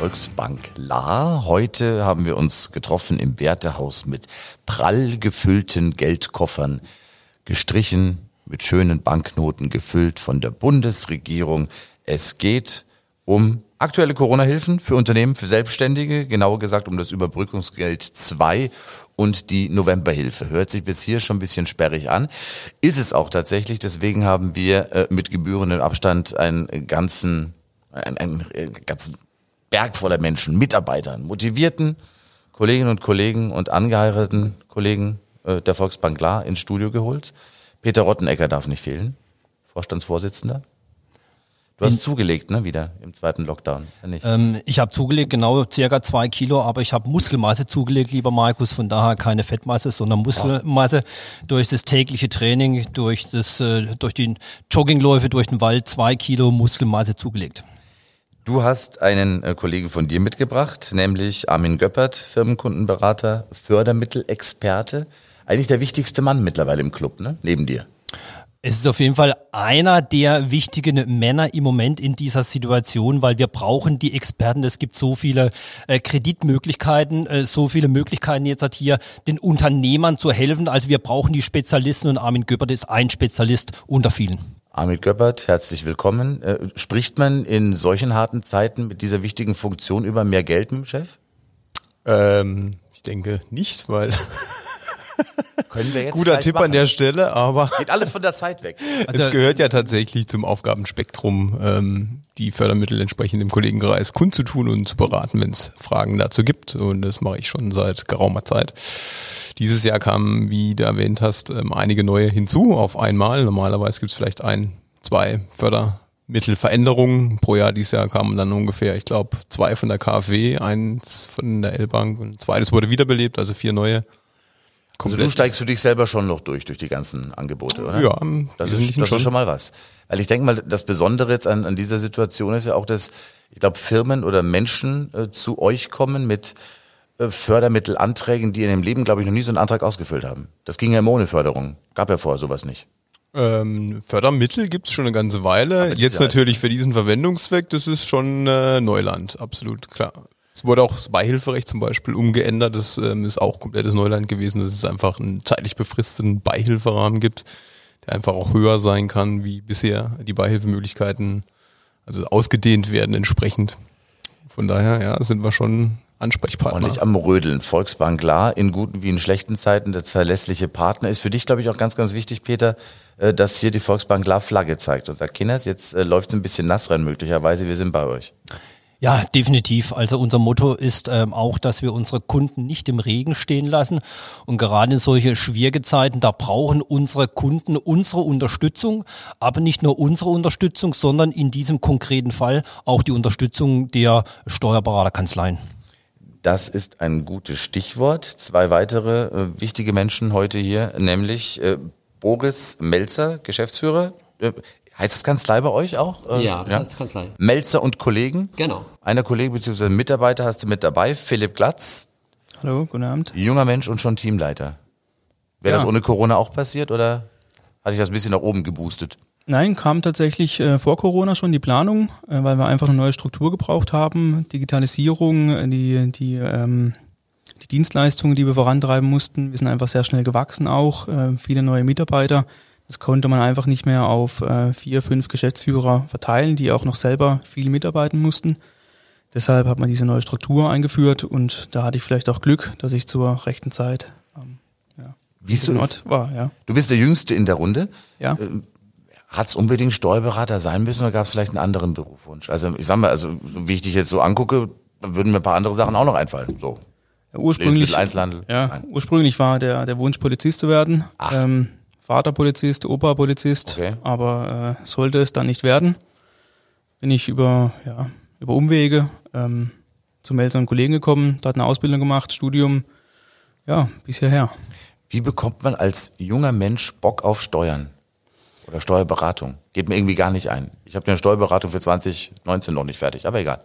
Volksbank La. Heute haben wir uns getroffen im Wertehaus mit prall gefüllten Geldkoffern, gestrichen, mit schönen Banknoten gefüllt von der Bundesregierung. Es geht um aktuelle Corona-Hilfen für Unternehmen, für Selbstständige, genauer gesagt um das Überbrückungsgeld 2 und die Novemberhilfe. Hört sich bis hier schon ein bisschen sperrig an. Ist es auch tatsächlich. Deswegen haben wir äh, mit gebührendem Abstand einen ganzen, einen, einen, einen ganzen Berg voller Menschen, Mitarbeitern, motivierten Kolleginnen und Kollegen und angeheirateten Kollegen äh, der Volksbank La ins Studio geholt. Peter Rottenecker darf nicht fehlen, Vorstandsvorsitzender. Du hast zugelegt, ne, wieder im zweiten Lockdown. Ähm, ich habe zugelegt, genau, circa zwei Kilo, aber ich habe Muskelmasse zugelegt, lieber Markus, von daher keine Fettmasse, sondern Muskelmasse ja. durch das tägliche Training, durch das, äh, durch die Joggingläufe durch den Wald, zwei Kilo Muskelmasse zugelegt. Du hast einen äh, Kollegen von dir mitgebracht, nämlich Armin Göppert, Firmenkundenberater, Fördermittelexperte. Eigentlich der wichtigste Mann mittlerweile im Club, ne? Neben dir. Es ist auf jeden Fall einer der wichtigen Männer im Moment in dieser Situation, weil wir brauchen die Experten. Es gibt so viele äh, Kreditmöglichkeiten, äh, so viele Möglichkeiten jetzt hat hier den Unternehmern zu helfen. Also wir brauchen die Spezialisten und Armin Göppert ist ein Spezialist unter vielen. Armin Göppert, herzlich willkommen. Äh, spricht man in solchen harten Zeiten mit dieser wichtigen Funktion über mehr Geld mit dem Chef? Ähm, ich denke nicht, weil Können wir jetzt Guter Tipp machen. an der Stelle, aber geht alles von der Zeit weg. Also es gehört ja tatsächlich zum Aufgabenspektrum, ähm, die Fördermittel entsprechend im Kollegenkreis kundzutun und zu beraten, wenn es Fragen dazu gibt. Und das mache ich schon seit geraumer Zeit. Dieses Jahr kamen, wie du erwähnt hast, ähm, einige neue hinzu auf einmal. Normalerweise gibt es vielleicht ein, zwei Fördermittelveränderungen pro Jahr. Dieses Jahr kamen dann ungefähr, ich glaube, zwei von der KfW, eins von der L-Bank und zweites wurde wiederbelebt, also vier neue. Also du steigst für dich selber schon noch durch, durch die ganzen Angebote, oder? Ja, das, ist, das schon. ist schon mal was. Weil ich denke mal, das Besondere jetzt an, an dieser Situation ist ja auch, dass, ich glaube, Firmen oder Menschen äh, zu euch kommen mit äh, Fördermittelanträgen, die in dem Leben, glaube ich, noch nie so einen Antrag ausgefüllt haben. Das ging ja immer ohne Förderung. Gab ja vorher sowas nicht. Ähm, Fördermittel gibt's schon eine ganze Weile. Jetzt natürlich für diesen Verwendungszweck, das ist schon äh, Neuland, absolut klar. Es wurde auch das Beihilferecht zum Beispiel umgeändert. Das ähm, ist auch komplettes Neuland gewesen, dass es einfach einen zeitlich befristeten Beihilferahmen gibt, der einfach auch höher sein kann, wie bisher die Beihilfemöglichkeiten, also ausgedehnt werden entsprechend. Von daher, ja, sind wir schon Ansprechpartner. Ordentlich am Rödeln. Volksbank klar, in guten wie in schlechten Zeiten der verlässliche Partner ist für dich, glaube ich, auch ganz, ganz wichtig, Peter, äh, dass hier die Volksbank klar Flagge zeigt und sagt, Kinders, jetzt äh, läuft es ein bisschen nass rein möglicherweise, wir sind bei euch. Ja, definitiv. Also unser Motto ist ähm, auch, dass wir unsere Kunden nicht im Regen stehen lassen. Und gerade in solche schwierige Zeiten, da brauchen unsere Kunden unsere Unterstützung, aber nicht nur unsere Unterstützung, sondern in diesem konkreten Fall auch die Unterstützung der Steuerberaterkanzleien. Das ist ein gutes Stichwort. Zwei weitere äh, wichtige Menschen heute hier, nämlich äh, Boris Melzer, Geschäftsführer. Heißt das Kanzlei bei euch auch? Äh, ja, das ja? heißt Kanzlei. Melzer und Kollegen? Genau. Einer Kollege bzw. Mitarbeiter hast du mit dabei, Philipp Glatz. Hallo, guten Abend. Junger Mensch und schon Teamleiter. Wäre ja. das ohne Corona auch passiert oder hatte ich das ein bisschen nach oben geboostet? Nein, kam tatsächlich äh, vor Corona schon die Planung, äh, weil wir einfach eine neue Struktur gebraucht haben. Digitalisierung, äh, die, die, ähm, die Dienstleistungen, die wir vorantreiben mussten. Wir sind einfach sehr schnell gewachsen auch, äh, viele neue Mitarbeiter. Das konnte man einfach nicht mehr auf äh, vier, fünf Geschäftsführer verteilen, die auch noch selber viel mitarbeiten mussten. Deshalb hat man diese neue Struktur eingeführt und da hatte ich vielleicht auch Glück, dass ich zur rechten Zeit ähm, ja, Wie du Ort war. Ja. Du bist der Jüngste in der Runde. Ja. Äh, hat es unbedingt Steuerberater sein müssen oder gab es vielleicht einen anderen Berufswunsch? Also ich sag mal, also wie ich dich jetzt so angucke, würden mir ein paar andere Sachen auch noch einfallen. So. Ja, ursprünglich, ja, ursprünglich war der, der Wunsch, Polizist zu werden. Ähm, Vater Polizist, Opa Polizist, okay. aber äh, sollte es dann nicht werden, bin ich über, ja, über Umwege ähm, zum älteren Kollegen gekommen, dort eine Ausbildung gemacht, Studium, ja, bis hierher. Wie bekommt man als junger Mensch Bock auf Steuern oder Steuerberatung? Geht mir irgendwie gar nicht ein. Ich habe eine Steuerberatung für 2019 noch nicht fertig, aber egal.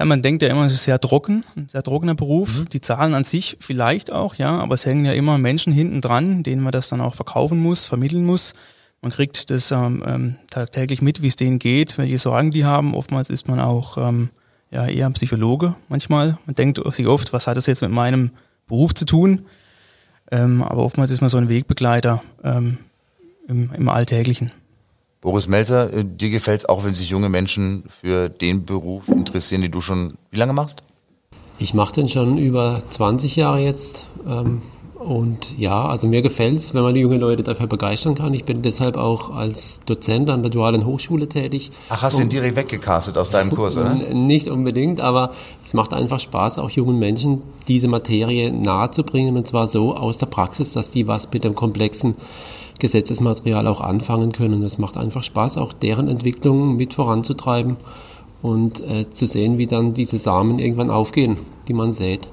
Ja, man denkt ja immer, es ist sehr trocken, ein sehr trockener Beruf. Mhm. Die Zahlen an sich vielleicht auch, ja, aber es hängen ja immer Menschen hinten dran, denen man das dann auch verkaufen muss, vermitteln muss. Man kriegt das ähm, ähm, tagtäglich mit, wie es denen geht, welche Sorgen die haben. Oftmals ist man auch ähm, ja, eher ein Psychologe manchmal. Man denkt sich oft, was hat das jetzt mit meinem Beruf zu tun? Ähm, aber oftmals ist man so ein Wegbegleiter ähm, im, im Alltäglichen. Boris Melzer, äh, dir gefällt es auch, wenn sich junge Menschen für den Beruf interessieren, den du schon wie lange machst? Ich mache den schon über 20 Jahre jetzt. Ähm, und ja, also mir gefällt es, wenn man die jungen Leute dafür begeistern kann. Ich bin deshalb auch als Dozent an der Dualen Hochschule tätig. Ach, hast du ihn direkt weggecastet aus deinem Kurs, oder? Nicht unbedingt, aber es macht einfach Spaß, auch jungen Menschen diese Materie nahezubringen und zwar so aus der Praxis, dass die was mit dem komplexen Gesetzesmaterial auch anfangen können. Es macht einfach Spaß, auch deren Entwicklung mit voranzutreiben und äh, zu sehen, wie dann diese Samen irgendwann aufgehen, die man sät.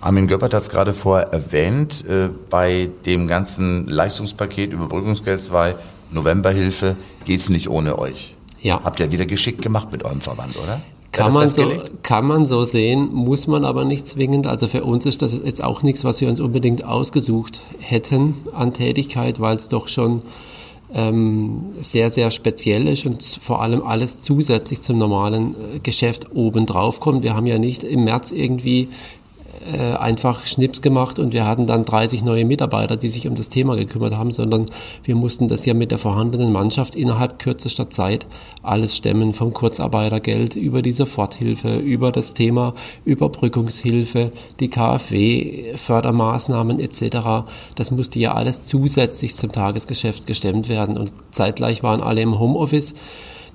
Armin Göppert hat es gerade vorher erwähnt, äh, bei dem ganzen Leistungspaket Überbrückungsgeld 2, Novemberhilfe, geht es nicht ohne euch. Ja. Habt ihr wieder geschickt gemacht mit eurem Verband, oder? Kann man, so, kann man so sehen, muss man aber nicht zwingend. Also für uns ist das jetzt auch nichts, was wir uns unbedingt ausgesucht hätten an Tätigkeit, weil es doch schon ähm, sehr, sehr speziell ist und vor allem alles zusätzlich zum normalen äh, Geschäft obendrauf kommt. Wir haben ja nicht im März irgendwie äh, einfach Schnips gemacht und wir hatten dann 30 neue Mitarbeiter, die sich um das Thema gekümmert haben, sondern wir mussten das ja mit der vorhandenen Mannschaft innerhalb kürzester Zeit alles stemmen, vom Kurzarbeitergeld über die Soforthilfe, über das Thema Überbrückungshilfe, die KfW, Fördermaßnahmen etc. Das musste ja alles zusätzlich zum Tagesgeschäft gestemmt werden und zeitgleich waren alle im Homeoffice.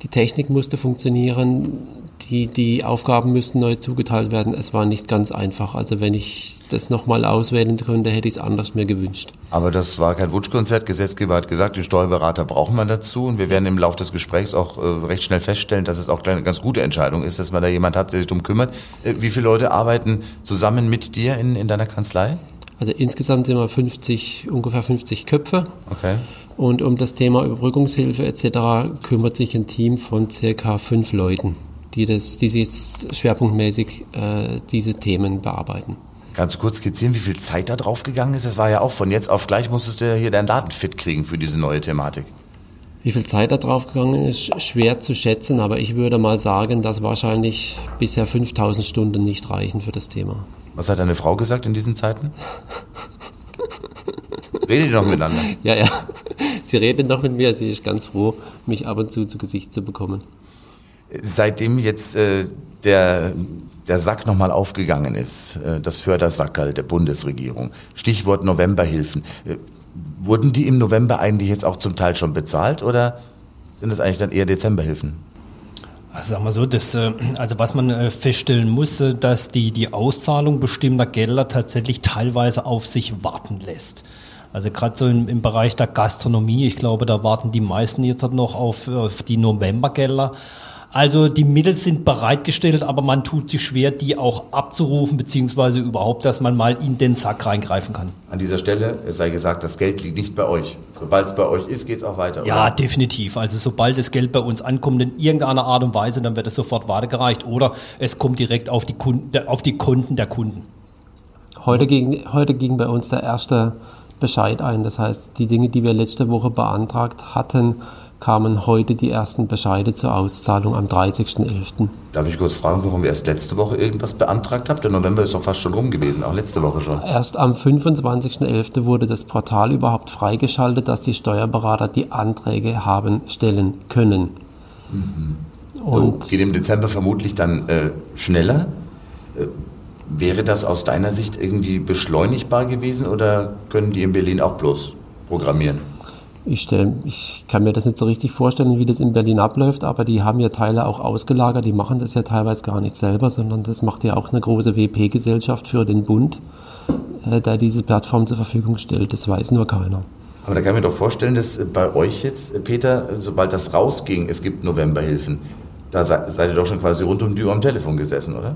Die Technik musste funktionieren, die, die Aufgaben müssen neu zugeteilt werden. Es war nicht ganz einfach. Also wenn ich das nochmal auswählen könnte, hätte ich es anders mir gewünscht. Aber das war kein Wunschkonzert. Gesetzgeber hat gesagt, den Steuerberater braucht man dazu. Und wir werden im Laufe des Gesprächs auch äh, recht schnell feststellen, dass es auch eine ganz gute Entscheidung ist, dass man da jemand hat, der sich darum kümmert. Äh, wie viele Leute arbeiten zusammen mit dir in, in deiner Kanzlei? Also insgesamt sind wir 50, ungefähr 50 Köpfe. Okay. Und um das Thema Überbrückungshilfe etc. kümmert sich ein Team von circa fünf Leuten die, das, die jetzt schwerpunktmäßig äh, diese Themen bearbeiten. Kannst du kurz skizzieren, wie viel Zeit da drauf gegangen ist? Das war ja auch von jetzt auf gleich musstest du hier deinen Daten fit kriegen für diese neue Thematik. Wie viel Zeit da drauf gegangen ist, schwer zu schätzen, aber ich würde mal sagen, dass wahrscheinlich bisher 5000 Stunden nicht reichen für das Thema. Was hat deine Frau gesagt in diesen Zeiten? Redet noch miteinander? Ja, ja. Sie redet noch mit mir. Sie ist ganz froh, mich ab und zu zu Gesicht zu bekommen seitdem jetzt äh, der, der Sack nochmal aufgegangen ist, äh, das Fördersackerl der Bundesregierung, Stichwort Novemberhilfen, äh, wurden die im November eigentlich jetzt auch zum Teil schon bezahlt oder sind das eigentlich dann eher Dezemberhilfen? Also sagen wir so, das, äh, also was man äh, feststellen muss, dass die, die Auszahlung bestimmter Gelder tatsächlich teilweise auf sich warten lässt. Also gerade so im, im, Bereich der Gastronomie, ich glaube, da warten die meisten jetzt noch auf, auf die Novembergelder. Also die Mittel sind bereitgestellt, aber man tut sich schwer, die auch abzurufen, beziehungsweise überhaupt, dass man mal in den Sack reingreifen kann. An dieser Stelle es sei gesagt, das Geld liegt nicht bei euch. Sobald es bei euch ist, geht es auch weiter. Ja, oder? definitiv. Also sobald das Geld bei uns ankommt in irgendeiner Art und Weise, dann wird es sofort weitergereicht oder es kommt direkt auf die, Kunden, auf die Konten der Kunden. Heute ging, heute ging bei uns der erste Bescheid ein. Das heißt, die Dinge, die wir letzte Woche beantragt hatten, kamen heute die ersten Bescheide zur Auszahlung am 30.11. Darf ich kurz fragen, warum ihr erst letzte Woche irgendwas beantragt habt? Der November ist doch fast schon rum gewesen, auch letzte Woche schon. Erst am 25.11. wurde das Portal überhaupt freigeschaltet, dass die Steuerberater die Anträge haben stellen können. Mhm. Und so, geht im Dezember vermutlich dann äh, schneller. Äh, wäre das aus deiner Sicht irgendwie beschleunigbar gewesen oder können die in Berlin auch bloß programmieren? Ich, stell, ich kann mir das nicht so richtig vorstellen, wie das in Berlin abläuft, aber die haben ja Teile auch ausgelagert. Die machen das ja teilweise gar nicht selber, sondern das macht ja auch eine große WP-Gesellschaft für den Bund, äh, der diese Plattform zur Verfügung stellt. Das weiß nur keiner. Aber da kann ich mir doch vorstellen, dass bei euch jetzt, Peter, sobald das rausging, es gibt Novemberhilfen, da seid ihr doch schon quasi rund um die Uhr am Telefon gesessen, oder?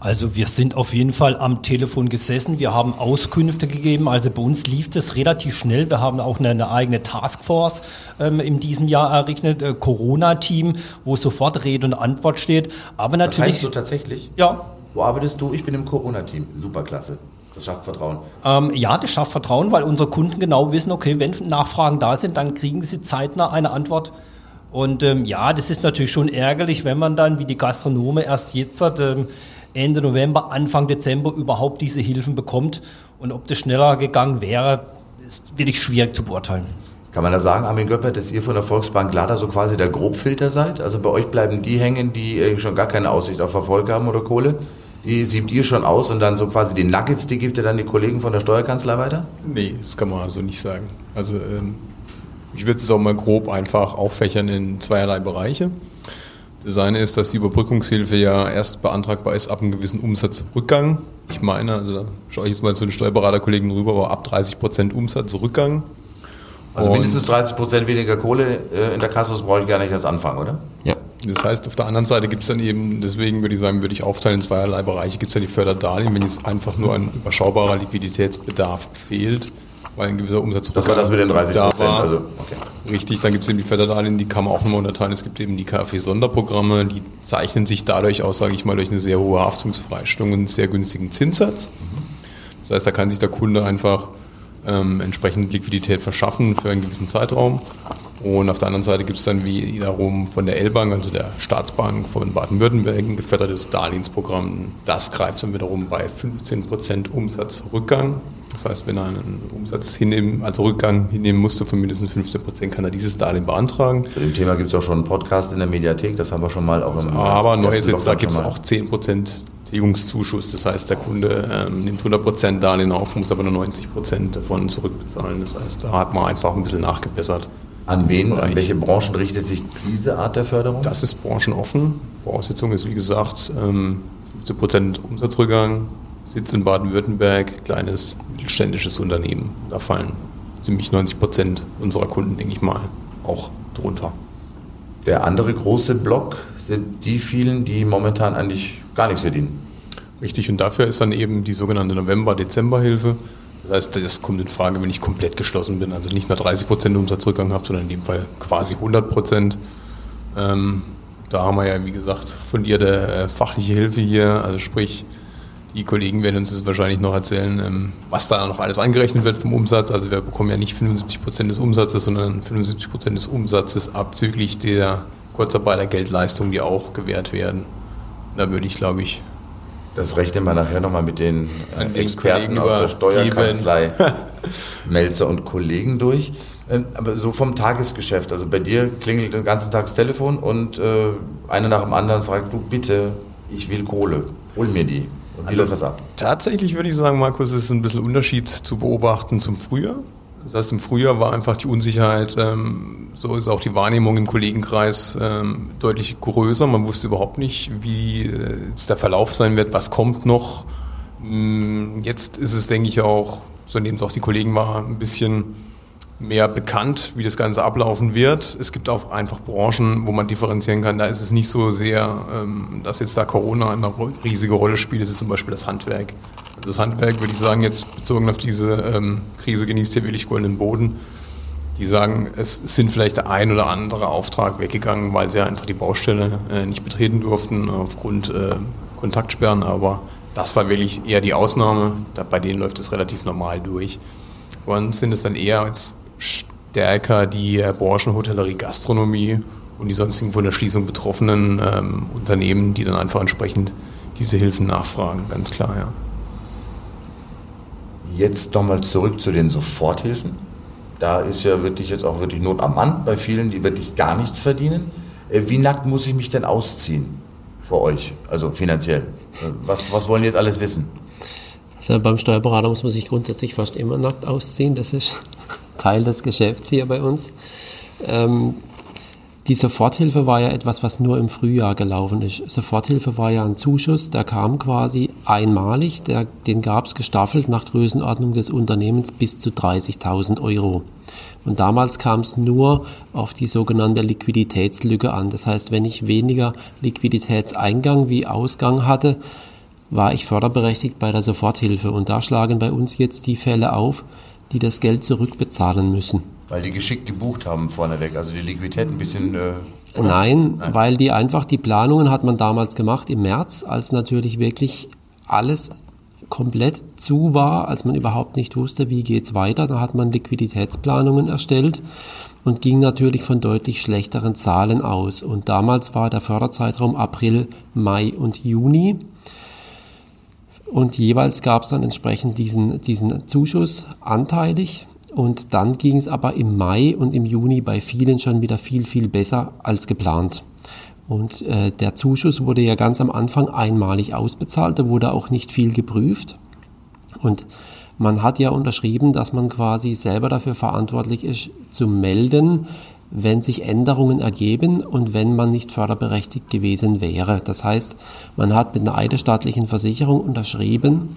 Also wir sind auf jeden Fall am Telefon gesessen, wir haben Auskünfte gegeben, also bei uns lief das relativ schnell. Wir haben auch eine, eine eigene Taskforce ähm, in diesem Jahr errichtet, äh, Corona-Team, wo sofort Rede und Antwort steht. Aber natürlich. Das heißt du tatsächlich? Ja. Wo arbeitest du? Ich bin im Corona-Team. Superklasse. Das schafft Vertrauen. Ähm, ja, das schafft Vertrauen, weil unsere Kunden genau wissen, okay, wenn Nachfragen da sind, dann kriegen sie zeitnah eine Antwort. Und ähm, ja, das ist natürlich schon ärgerlich, wenn man dann wie die Gastronome erst jetzt hat, ähm, Ende November, Anfang Dezember überhaupt diese Hilfen bekommt. Und ob das schneller gegangen wäre, ist wirklich schwierig zu beurteilen. Kann man da sagen, Armin Göppert, dass ihr von der Volksbank Lada so quasi der Grobfilter seid? Also bei euch bleiben die hängen, die äh, schon gar keine Aussicht auf Erfolg haben oder Kohle? Die siebt ihr schon aus und dann so quasi die Nuggets, die gibt ihr dann die Kollegen von der Steuerkanzlei weiter? Nee, das kann man so nicht sagen. Also ähm, ich würde es auch mal grob einfach auffächern in zweierlei Bereiche. Das eine ist, dass die Überbrückungshilfe ja erst beantragbar ist ab einem gewissen Umsatzrückgang. Ich meine, also da schaue ich jetzt mal zu den Steuerberaterkollegen rüber, aber ab 30 Prozent Umsatzrückgang. Also mindestens 30 Prozent weniger Kohle äh, in der Kasse, das brauche ich gar nicht erst anfangen, oder? Ja. Das heißt, auf der anderen Seite gibt es dann eben, deswegen würde ich sagen, würde ich aufteilen in zweierlei Bereiche, gibt es ja die Förderdarlehen, wenn jetzt einfach nur ein überschaubarer Liquiditätsbedarf fehlt, weil ein gewisser Umsatz Das war das mit den 30 da Prozent. Also, okay. Richtig, dann gibt es eben die Förderdarlehen, die kann man auch nochmal unterteilen. Es gibt eben die KfW-Sonderprogramme, die zeichnen sich dadurch aus, sage ich mal, durch eine sehr hohe Haftungsfreistellung und einen sehr günstigen Zinssatz. Das heißt, da kann sich der Kunde einfach ähm, entsprechend Liquidität verschaffen für einen gewissen Zeitraum. Und auf der anderen Seite gibt es dann wiederum von der L-Bank, also der Staatsbank von Baden-Württemberg, ein gefördertes Darlehensprogramm. Das greift dann wiederum bei 15% Umsatzrückgang. Das heißt, wenn er einen Umsatz hinnehmen, also Rückgang hinnehmen musste von mindestens 15%, kann er dieses Darlehen beantragen. Zu dem Thema gibt es auch schon einen Podcast in der Mediathek, das haben wir schon mal auch im Aber neu ist jetzt, da gibt es auch 10% Tilgungszuschuss. Das heißt, der Kunde ähm, nimmt 100% Darlehen auf, muss aber nur 90% davon zurückbezahlen. Das heißt, da hat man einfach ein bisschen nachgebessert. An wen, an welche Branchen richtet sich diese Art der Förderung? Das ist branchenoffen. Voraussetzung ist, wie gesagt, ähm, 15% Umsatzrückgang, Sitz in Baden-Württemberg, kleines mittelständisches Unternehmen. Da fallen ziemlich 90% unserer Kunden, denke ich mal, auch drunter. Der andere große Block sind die vielen, die momentan eigentlich gar nichts verdienen. Richtig, und dafür ist dann eben die sogenannte November-Dezember-Hilfe. Das heißt, das kommt in Frage, wenn ich komplett geschlossen bin, also nicht nur 30% Umsatzrückgang habe, sondern in dem Fall quasi 100%. Ähm, da haben wir ja, wie gesagt, fundierte äh, fachliche Hilfe hier, also sprich, die Kollegen werden uns das wahrscheinlich noch erzählen, ähm, was da noch alles angerechnet wird vom Umsatz. Also wir bekommen ja nicht 75% des Umsatzes, sondern 75% des Umsatzes abzüglich der Kurzarbeitergeldleistungen, die auch gewährt werden. Da würde ich, glaube ich, Das rechnen wir nachher nochmal mit den, äh, den Experten aus der. Steuerkanzlei Melzer und Kollegen durch. Ähm, aber so vom Tagesgeschäft, also bei dir klingelt den ganzen Tag das Telefon und äh, einer nach dem anderen fragt, du bitte, ich will Kohle, hol mir die. Und wie Also- läuft das ab? Tatsächlich würde ich sagen, Markus, es ist ein bisschen Unterschied zu beobachten zum Frühjahr. Das heißt, im Frühjahr war einfach die Unsicherheit, ähm, so ist auch die Wahrnehmung im Kollegenkreis ähm, deutlich größer. Man wusste überhaupt nicht, wie äh, jetzt der Verlauf sein wird, was kommt noch. Mm, Jetzt ist es, denke ich, auch, so nehmen es auch die Kollegen wahr, ein bisschen mehr bekannt, wie das Ganze ablaufen wird. Es gibt auch einfach Branchen, wo man differenzieren kann. Da ist es nicht so sehr, ähm, dass jetzt da Corona eine riesige Rolle spielt. Es ist zum Beispiel das Handwerk. Also das Handwerk, würde ich sagen, jetzt bezogen auf diese ähm, Krise genießt hier wirklich goldenen Boden. Die sagen, es sind vielleicht der ein oder andere Auftrag weggegangen, weil sie einfach die Baustelle äh, nicht betreten durften aufgrund äh, Kontaktsperren. Aber das war wirklich eher die Ausnahme. Bei denen läuft es relativ normal durch. Und sind es dann eher als stärker die äh, Branchen Hotellerie, Gastronomie und die sonstigen von der Schließung betroffenen ähm, Unternehmen, die dann einfach entsprechend diese Hilfen nachfragen, ganz klar, ja. Jetzt nochmal zurück zu den Soforthilfen. Da ist ja wirklich jetzt auch wirklich Not am Mann bei vielen, die wirklich gar nichts verdienen. Äh, Wie nackt muss ich mich denn ausziehen für euch, also finanziell? Äh, Was, was wollen die jetzt alles wissen? Also beim Steuerberater muss man sich grundsätzlich fast immer nackt ausziehen. Das ist Teil des Geschäfts hier bei uns. Ähm, die Soforthilfe war ja etwas, was nur im Frühjahr gelaufen ist. Soforthilfe war ja ein Zuschuss, der kam quasi einmalig, der, den gab es gestaffelt nach Größenordnung des Unternehmens bis zu 30.000 Euro. Und damals kam es nur auf die sogenannte Liquiditätslücke an. Das heißt, wenn ich weniger Liquiditätseingang wie Ausgang hatte, war ich förderberechtigt bei der Soforthilfe. Und da schlagen bei uns jetzt die Fälle auf, die das Geld zurückbezahlen müssen. Weil die geschickt gebucht haben vorneweg, also die Liquidität ein bisschen. Äh, Nein, Nein, weil die einfach, die Planungen hat man damals gemacht im März, als natürlich wirklich alles komplett zu war, als man überhaupt nicht wusste, wie geht's weiter. Da hat man Liquiditätsplanungen erstellt und ging natürlich von deutlich schlechteren Zahlen aus. Und damals war der Förderzeitraum April, Mai und Juni. Und jeweils gab es dann entsprechend diesen, diesen Zuschuss anteilig. Und dann ging es aber im Mai und im Juni bei vielen schon wieder viel, viel besser als geplant. Und äh, der Zuschuss wurde ja ganz am Anfang einmalig ausbezahlt, da wurde auch nicht viel geprüft. Und man hat ja unterschrieben, dass man quasi selber dafür verantwortlich ist, zu melden, wenn sich Änderungen ergeben und wenn man nicht förderberechtigt gewesen wäre. Das heißt, man hat mit einer eidesstaatlichen Versicherung unterschrieben,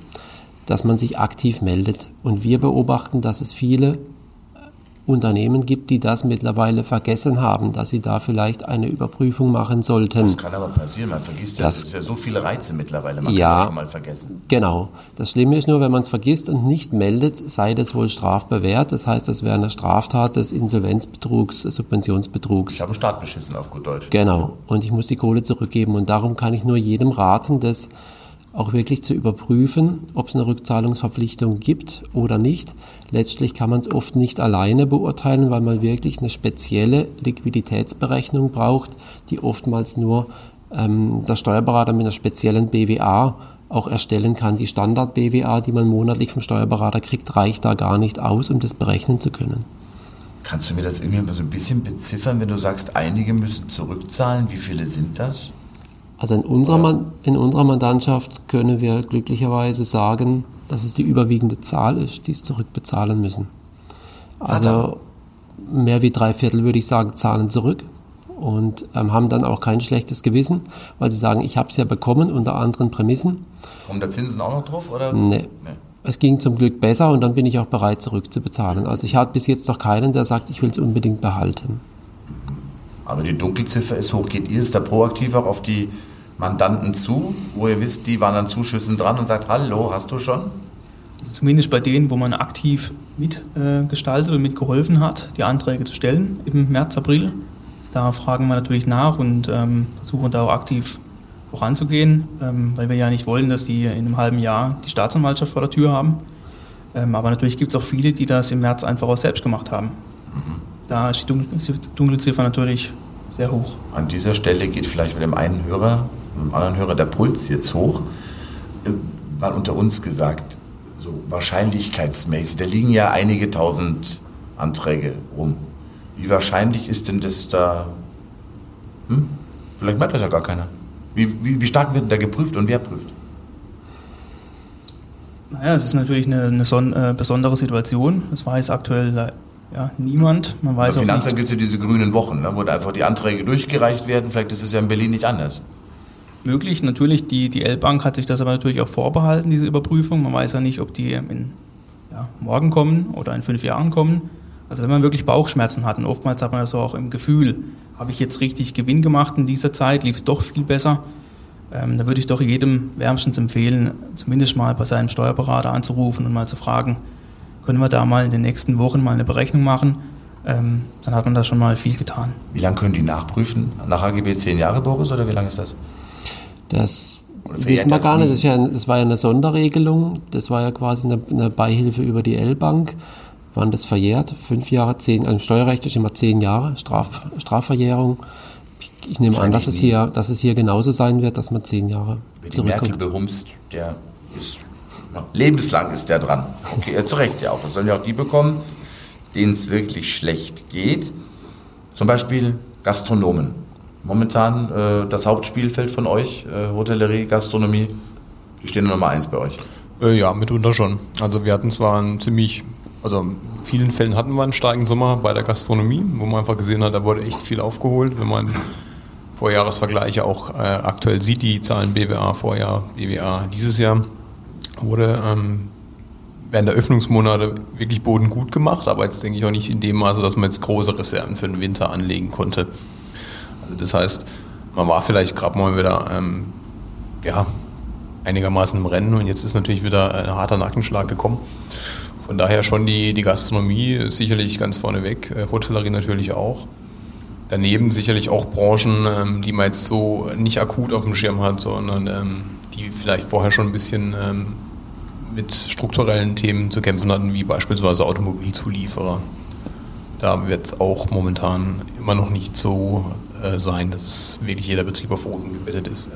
dass man sich aktiv meldet. Und wir beobachten, dass es viele Unternehmen gibt, die das mittlerweile vergessen haben, dass sie da vielleicht eine Überprüfung machen sollten. Das kann aber passieren, man vergisst ja, das, ist ja so viele Reize mittlerweile, man ja, kann das schon mal vergessen. Genau. Das Schlimme ist nur, wenn man es vergisst und nicht meldet, sei das wohl strafbewehrt. Das heißt, das wäre eine Straftat des Insolvenzbetrugs, Subventionsbetrugs. Ich habe einen Staat beschissen, auf gut Deutsch. Genau. Und ich muss die Kohle zurückgeben. Und darum kann ich nur jedem raten, das auch wirklich zu überprüfen, ob es eine Rückzahlungsverpflichtung gibt oder nicht. Letztlich kann man es oft nicht alleine beurteilen, weil man wirklich eine spezielle Liquiditätsberechnung braucht, die oftmals nur ähm, der Steuerberater mit einer speziellen BWA auch erstellen kann. Die Standard-BWA, die man monatlich vom Steuerberater kriegt, reicht da gar nicht aus, um das berechnen zu können. Kannst du mir das irgendwie so ein bisschen beziffern, wenn du sagst, einige müssen zurückzahlen? Wie viele sind das? Also in unserer, in unserer Mandantschaft können wir glücklicherweise sagen, dass es die überwiegende Zahl ist, die es zurückbezahlen müssen. Also mehr wie drei Viertel, würde ich sagen, zahlen zurück und ähm, haben dann auch kein schlechtes Gewissen, weil sie sagen, ich habe es ja bekommen unter anderen Prämissen. Kommen da Zinsen auch noch drauf? Oder? Nee. nee. Es ging zum Glück besser und dann bin ich auch bereit zurückzubezahlen. Also ich hatte bis jetzt noch keinen, der sagt, ich will es unbedingt behalten. Aber die Dunkelziffer ist hoch. Geht ihr es da proaktiv auch auf die Mandanten zu, wo ihr wisst, die waren an Zuschüssen dran und sagt, hallo, hast du schon? Also zumindest bei denen, wo man aktiv mitgestaltet äh, und mitgeholfen hat, die Anträge zu stellen im März, April. Da fragen wir natürlich nach und ähm, versuchen da auch aktiv voranzugehen, ähm, weil wir ja nicht wollen, dass die in einem halben Jahr die Staatsanwaltschaft vor der Tür haben. Ähm, aber natürlich gibt es auch viele, die das im März einfach auch selbst gemacht haben. Mhm. Da ist die Dunkelziffer natürlich sehr hoch. An dieser Stelle geht vielleicht mit dem einen Hörer mit dem anderen Hörer der Puls jetzt hoch. Äh, mal unter uns gesagt, so wahrscheinlichkeitsmäßig, da liegen ja einige tausend Anträge rum. Wie wahrscheinlich ist denn das da? Hm? Vielleicht meint das ja gar keiner. Wie, wie, wie stark wird denn da geprüft und wer prüft? Naja, es ist natürlich eine, eine son, äh, besondere Situation. Das weiß aktuell ja, niemand. Man weiß Bei Finanzamt gibt es ja diese grünen Wochen, ne, wo da einfach die Anträge durchgereicht werden. Vielleicht ist es ja in Berlin nicht anders möglich. Natürlich, die, die L-Bank hat sich das aber natürlich auch vorbehalten, diese Überprüfung. Man weiß ja nicht, ob die in, ja, morgen kommen oder in fünf Jahren kommen. Also wenn man wirklich Bauchschmerzen hat, und oftmals hat man das auch im Gefühl, habe ich jetzt richtig Gewinn gemacht in dieser Zeit, lief es doch viel besser, ähm, da würde ich doch jedem wärmstens empfehlen, zumindest mal bei seinem Steuerberater anzurufen und mal zu fragen, können wir da mal in den nächsten Wochen mal eine Berechnung machen? Ähm, dann hat man da schon mal viel getan. Wie lange können die nachprüfen? Nach AGB 10 Jahre, Boris, oder wie lange ist das? Das wissen wir gar nicht. Das, ja, das, war ja eine Sonderregelung. Das war ja quasi eine, eine Beihilfe über die L-Bank. Wann das verjährt? Fünf Jahre, zehn, also Steuerrecht ist immer zehn Jahre, Straf, Strafverjährung. Ich, ich nehme an, dass es, hier, dass es hier genauso sein wird, dass man zehn Jahre Wer die Merkel behumst, der ist, lebenslang ist der dran. Okay, zu Recht ja auch. Das sollen ja auch die bekommen, denen es wirklich schlecht geht. Zum Beispiel Gastronomen momentan äh, das Hauptspielfeld von euch, äh, Hotellerie, Gastronomie? Die stehen Nummer eins bei euch. Äh, ja, mitunter schon. Also wir hatten zwar einen ziemlich, also in vielen Fällen hatten wir einen starken Sommer bei der Gastronomie, wo man einfach gesehen hat, da wurde echt viel aufgeholt. Wenn man Vorjahresvergleiche auch äh, aktuell sieht, die Zahlen BWA Vorjahr, BWA dieses Jahr, wurde ähm, während der Öffnungsmonate wirklich Boden gut gemacht, aber jetzt denke ich auch nicht in dem Maße, dass man jetzt große Reserven für den Winter anlegen konnte. Also das heißt, man war vielleicht gerade mal wieder, ähm, ja, einigermaßen im Rennen und jetzt ist natürlich wieder ein harter Nackenschlag gekommen. Von daher schon die, die Gastronomie sicherlich ganz vorneweg, äh, Hotellerie natürlich auch. Daneben sicherlich auch Branchen, ähm, die man jetzt so nicht akut auf dem Schirm hat, sondern ähm, die vielleicht vorher schon ein bisschen ähm, mit strukturellen Themen zu kämpfen hatten, wie beispielsweise Automobilzulieferer. Da wird es auch momentan immer noch nicht so äh, sein, dass wirklich jeder Betrieb auf Rosen gebettet ist. Ja.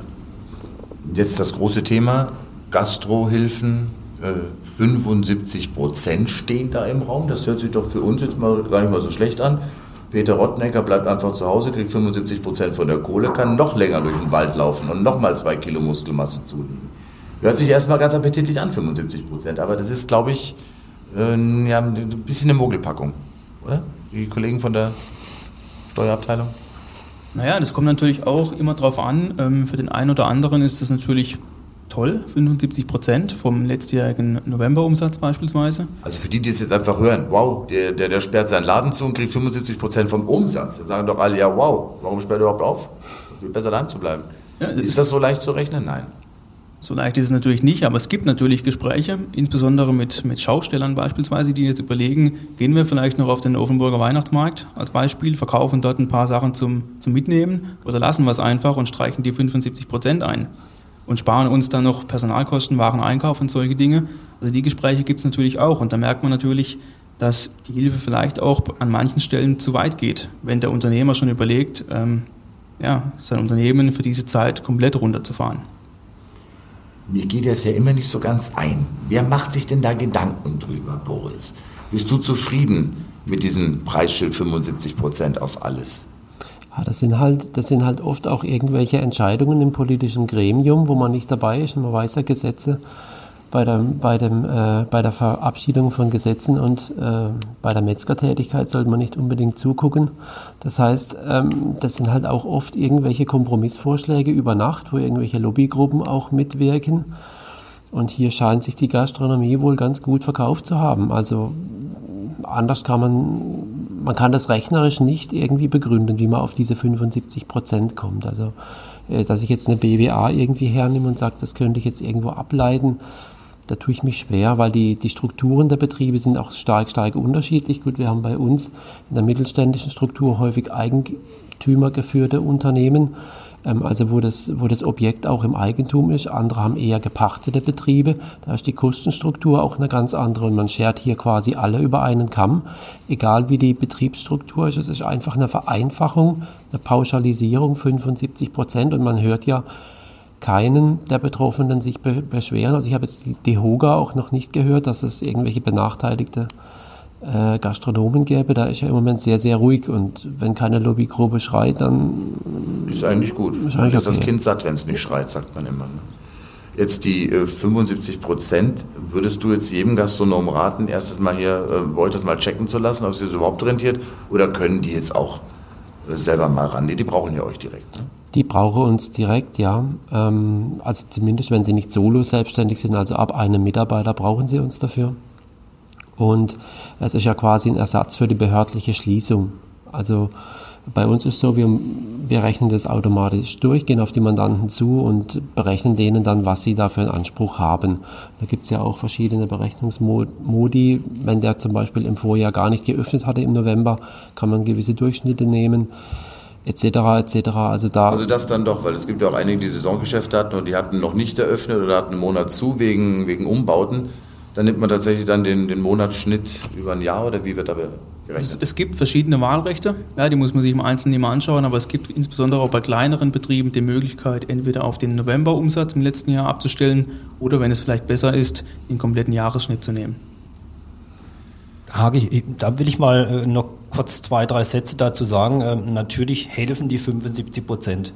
Jetzt das große Thema, Gastrohilfen, 75 Prozent stehen da im Raum. Das hört sich doch für uns jetzt mal gar nicht mal so schlecht an. Peter Rottnecker bleibt einfach zu Hause, kriegt 75 Prozent von der Kohle, kann noch länger durch den Wald laufen und nochmal zwei Kilo Muskelmasse zulegen. Hört sich erstmal ganz appetitlich an, 75 Prozent, aber das ist, glaube ich, äh, ja, ein bisschen eine Mogelpackung, oder? Die Kollegen von der Steuerabteilung? Naja, das kommt natürlich auch immer drauf an. Ähm, für den einen oder anderen ist das natürlich toll, 75 Prozent vom letztjährigen Novemberumsatz beispielsweise. Also für die, die es jetzt einfach hören, wow, der, der, der sperrt seinen Laden zu und kriegt 75 Prozent vom Umsatz. Da sagen doch alle, ja wow, warum sperrt er überhaupt auf? Es wird besser daheim zu bleiben. Ja, ist das so leicht zu rechnen? Nein. So leicht ist es natürlich nicht, aber es gibt natürlich Gespräche, insbesondere mit, mit Schaustellern beispielsweise, die jetzt überlegen, gehen wir vielleicht noch auf den Offenburger Weihnachtsmarkt als Beispiel, verkaufen dort ein paar Sachen zum, zum Mitnehmen oder lassen wir es einfach und streichen die 75 Prozent ein und sparen uns dann noch Personalkosten, Wareneinkauf und solche Dinge. Also die Gespräche gibt es natürlich auch und da merkt man natürlich, dass die Hilfe vielleicht auch an manchen Stellen zu weit geht, wenn der Unternehmer schon überlegt, ähm, ja, sein Unternehmen für diese Zeit komplett runterzufahren. Mir geht das ja immer nicht so ganz ein. Wer macht sich denn da Gedanken drüber, Boris? Bist du zufrieden mit diesem Preisschild 75 Prozent auf alles? Ja, das sind halt, das sind halt oft auch irgendwelche Entscheidungen im politischen Gremium, wo man nicht dabei ist und man weiß ja Gesetze bei der, bei dem, äh, bei der Verabschiedung von Gesetzen und äh, bei der Metzgertätigkeit sollte man nicht unbedingt zugucken. Das heißt, ähm, das sind halt auch oft irgendwelche Kompromissvorschläge über Nacht, wo irgendwelche Lobbygruppen auch mitwirken. Und hier scheint sich die Gastronomie wohl ganz gut verkauft zu haben. Also anders kann man, man kann das rechnerisch nicht irgendwie begründen, wie man auf diese 75 Prozent kommt. Also, äh, dass ich jetzt eine BWA irgendwie hernehme und sage, das könnte ich jetzt irgendwo ableiten, da tue ich mich schwer, weil die, die Strukturen der Betriebe sind auch stark, stark unterschiedlich. Gut, wir haben bei uns in der mittelständischen Struktur häufig eigentümergeführte Unternehmen ähm, also wo das, wo das Objekt auch im Eigentum ist. Andere haben eher gepachtete Betriebe. Da ist die Kostenstruktur auch eine ganz andere und man schert hier quasi alle über einen Kamm, egal wie die Betriebsstruktur ist. Es ist einfach eine Vereinfachung, eine Pauschalisierung, 75 Prozent und man hört ja, keinen der Betroffenen sich beschweren. Also ich habe jetzt die Hoga auch noch nicht gehört, dass es irgendwelche benachteiligte äh, Gastronomen gäbe, da ist ja im Moment sehr, sehr ruhig und wenn keine Lobbygruppe schreit, dann ist eigentlich gut. Ist, eigentlich ist okay. das Kind satt, wenn es nicht schreit, sagt man immer. Ne? Jetzt die äh, 75 Prozent, würdest du jetzt jedem Gastronomen raten, erstes Mal hier, äh, wollt das mal checken zu lassen, ob es sich überhaupt rentiert, oder können die jetzt auch äh, selber mal ran? Die, die brauchen ja euch direkt. Ne? Die brauchen uns direkt, ja. Ähm, also zumindest, wenn sie nicht solo selbstständig sind, also ab einem Mitarbeiter brauchen sie uns dafür. Und es ist ja quasi ein Ersatz für die behördliche Schließung. Also bei uns ist so, wir, wir rechnen das automatisch durch, gehen auf die Mandanten zu und berechnen denen dann, was sie da für einen Anspruch haben. Da gibt es ja auch verschiedene Berechnungsmodi. Wenn der zum Beispiel im Vorjahr gar nicht geöffnet hatte im November, kann man gewisse Durchschnitte nehmen etc. etc. Also da. Also das dann doch, weil es gibt ja auch einige, die Saisongeschäfte hatten und die hatten noch nicht eröffnet oder hatten einen Monat zu wegen, wegen Umbauten. Dann nimmt man tatsächlich dann den, den Monatsschnitt über ein Jahr oder wie wird da gerechnet? Es, gibt verschiedene Wahlrechte, ja, die muss man sich im Einzelnen immer anschauen, aber es gibt insbesondere auch bei kleineren Betrieben die Möglichkeit, entweder auf den Novemberumsatz im letzten Jahr abzustellen oder wenn es vielleicht besser ist, den kompletten Jahresschnitt zu nehmen. Da will ich mal äh, noch kurz zwei, drei Sätze dazu sagen. Ähm, natürlich helfen die 75 Prozent.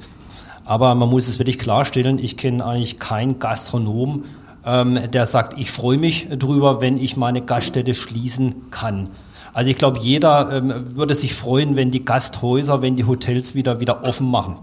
Aber man muss es wirklich klarstellen, ich kenne eigentlich keinen Gastronom, ähm, der sagt, ich freue mich drüber, wenn ich meine Gaststätte schließen kann. Also ich glaube, jeder ähm, würde sich freuen, wenn die Gasthäuser, wenn die Hotels wieder, wieder offen machen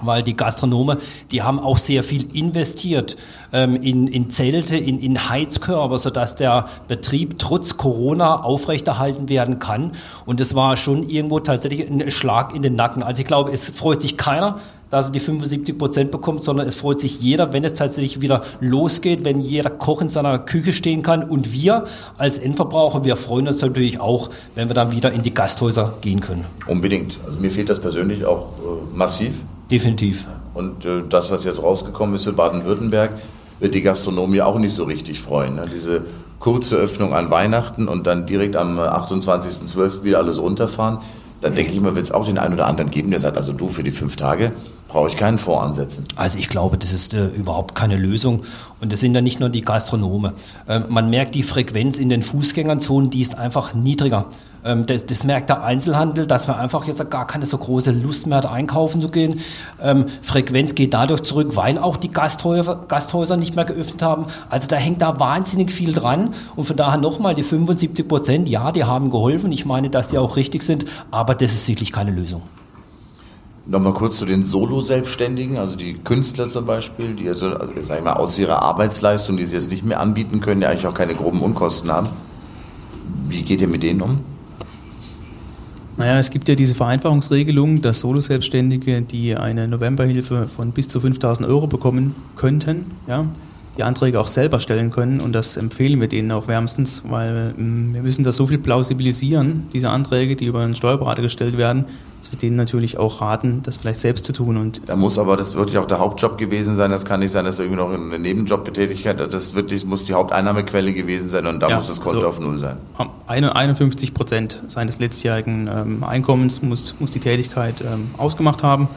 weil die Gastronome, die haben auch sehr viel investiert ähm, in, in Zelte, in, in Heizkörper, sodass der Betrieb trotz Corona aufrechterhalten werden kann. Und es war schon irgendwo tatsächlich ein Schlag in den Nacken. Also ich glaube, es freut sich keiner, dass er die 75 Prozent bekommt, sondern es freut sich jeder, wenn es tatsächlich wieder losgeht, wenn jeder Koch in seiner Küche stehen kann. Und wir als Endverbraucher, wir freuen uns natürlich auch, wenn wir dann wieder in die Gasthäuser gehen können. Unbedingt. Also mir fehlt das persönlich auch äh, massiv. Definitiv. Und äh, das, was jetzt rausgekommen ist in Baden-Württemberg, wird die Gastronomie auch nicht so richtig freuen. Ne? Diese kurze Öffnung an Weihnachten und dann direkt am 28.12. wieder alles runterfahren. Dann denke ich mal, wird es auch den einen oder anderen geben, der sagt, also du für die fünf Tage brauche ich keinen Fonds ansetzen. Also ich glaube, das ist äh, überhaupt keine Lösung. Und das sind ja nicht nur die Gastronome. Ähm, man merkt die Frequenz in den Fußgängerzonen, die ist einfach niedriger. Ähm, das, das, merkt der Einzelhandel, dass man einfach jetzt gar keine so große Lust mehr hat, einkaufen zu gehen. Ähm, Frequenz geht dadurch zurück, weil auch die Gasthäuser, Gasthäuser nicht mehr geöffnet haben. Also da hängt da wahnsinnig viel dran. Und von daher nochmal die 75 Prozent, ja, die haben geholfen. Ich meine, dass die auch richtig sind, aber das ist sicherlich keine Lösung. Nochmal kurz zu den Solo-Selbstständigen, also die Künstler zum Beispiel, die also, also sag ich mal, aus ihrer Arbeitsleistung, die sie jetzt nicht mehr anbieten können, die eigentlich auch keine groben Unkosten haben. Wie geht ihr mit denen um? Naja, es gibt ja diese Vereinfachungsregelung, dass Solo-Selbstständige, die eine Novemberhilfe von bis zu 5000 Euro bekommen könnten, ja, die Anträge auch selber stellen können. Und das empfehlen wir denen auch wärmstens, weil ähm, wir müssen da so viel plausibilisieren, diese Anträge, die über einen Steuerberater gestellt werden, wir denen natürlich auch raten, das vielleicht selbst zu tun. Und da muss aber das wirklich auch der Hauptjob gewesen sein. Das kann nicht sein, dass irgendwie noch eine Nebenjobbetätigkeit. Das wirklich muss die Haupteinnahmequelle gewesen sein und da ja, muss das Konto also auf null sein. 51 Prozent seines letztjährigen ähm, Einkommens muss, muss die Tätigkeit ähm, ausgemacht haben.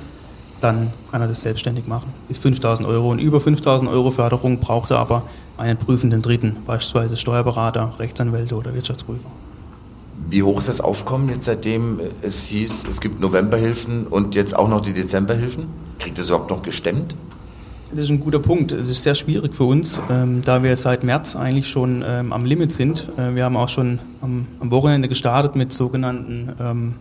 Dann kann er das selbstständig machen. Bis 5000 Euro. Und über 5000 Euro Förderung braucht er aber einen prüfenden Dritten, beispielsweise Steuerberater, Rechtsanwälte oder Wirtschaftsprüfer. Wie hoch ist das Aufkommen jetzt, seitdem es hieß, es gibt Novemberhilfen und jetzt auch noch die Dezemberhilfen? Kriegt das überhaupt noch gestemmt? Das ist ein guter Punkt. Es ist sehr schwierig für uns, ähm, da wir seit März eigentlich schon ähm, am Limit sind. Äh, wir haben auch schon am, am Wochenende gestartet mit sogenannten ähm,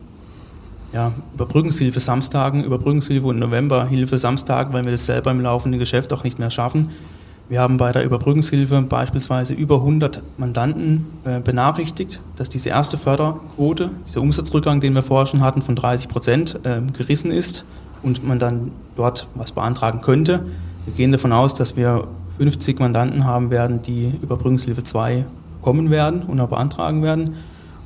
ja, Überbrückungshilfe Samstagen, Überbrückungshilfe und Novemberhilfe Samstagen, weil wir das selber im laufenden Geschäft auch nicht mehr schaffen. Wir haben bei der Überbrückungshilfe beispielsweise über 100 Mandanten äh, benachrichtigt, dass diese erste Förderquote, dieser Umsatzrückgang, den wir vorher schon hatten, von 30 Prozent äh, gerissen ist und man dann dort was beantragen könnte. Wir gehen davon aus, dass wir 50 Mandanten haben werden, die Überbrückungshilfe 2 kommen werden und auch beantragen werden.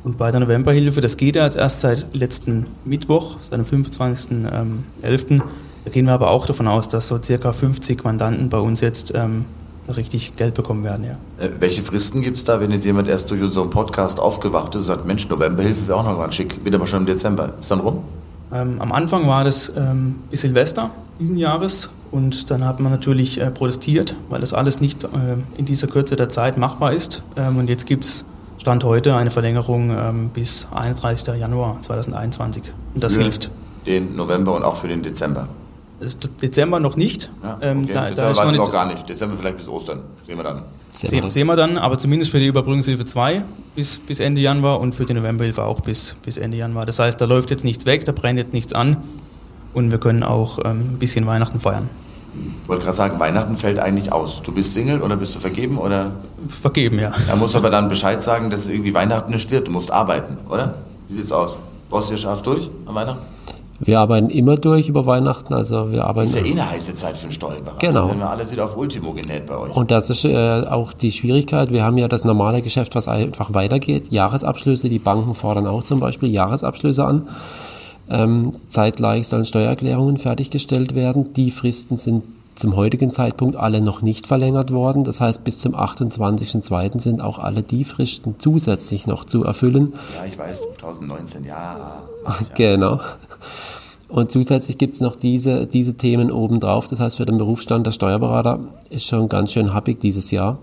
Und bei der Novemberhilfe, das geht ja jetzt erst seit letzten Mittwoch, seit dem 25.11., da gehen wir aber auch davon aus, dass so circa 50 Mandanten bei uns jetzt ähm, richtig Geld bekommen werden. Ja. Äh, welche Fristen gibt es da, wenn jetzt jemand erst durch unseren Podcast aufgewacht ist und sagt, Mensch, Novemberhilfe wäre auch noch ganz schick, wieder mal schon im Dezember. Ist dann rum? Ähm, am Anfang war das ähm, bis Silvester diesen Jahres und dann hat man natürlich äh, protestiert, weil das alles nicht äh, in dieser Kürze der Zeit machbar ist. Ähm, und jetzt gibt es Stand heute eine Verlängerung ähm, bis 31. Januar 2021 und das für hilft. Den November und auch für den Dezember. Dezember noch nicht. Ja, ähm, okay. da, Dezember da weiß ich noch gar nicht. Dezember vielleicht bis Ostern. Sehen wir dann. Sehen, sehen wir dann, aber zumindest für die Überbrückungshilfe 2 bis, bis Ende Januar und für die Novemberhilfe auch bis, bis Ende Januar. Das heißt, da läuft jetzt nichts weg, da brennt jetzt nichts an und wir können auch ähm, ein bisschen Weihnachten feiern. Ich wollte gerade sagen, Weihnachten fällt eigentlich aus. Du bist Single oder bist du vergeben? Oder? Vergeben, ja. Er muss aber dann Bescheid sagen, dass irgendwie Weihnachten nicht wird. Du musst arbeiten, oder? Wie sieht's aus? Brauchst du dir scharf durch an Weihnachten? Wir arbeiten immer durch über Weihnachten. Also wir arbeiten. Das ist ja eh eine heiße Zeit für einen Steuerberater. Genau. Sind wir alles wieder auf Ultimo genäht bei euch. Und das ist äh, auch die Schwierigkeit. Wir haben ja das normale Geschäft, was einfach weitergeht. Jahresabschlüsse. Die Banken fordern auch zum Beispiel Jahresabschlüsse an. Ähm, zeitgleich sollen Steuererklärungen fertiggestellt werden. Die Fristen sind zum heutigen Zeitpunkt alle noch nicht verlängert worden. Das heißt, bis zum 28.02. sind auch alle die Fristen zusätzlich noch zu erfüllen. Ja, ich weiß, 2019, ja. ja. genau. Und zusätzlich gibt es noch diese, diese Themen obendrauf. Das heißt, für den Berufsstand der Steuerberater ist schon ganz schön happig dieses Jahr.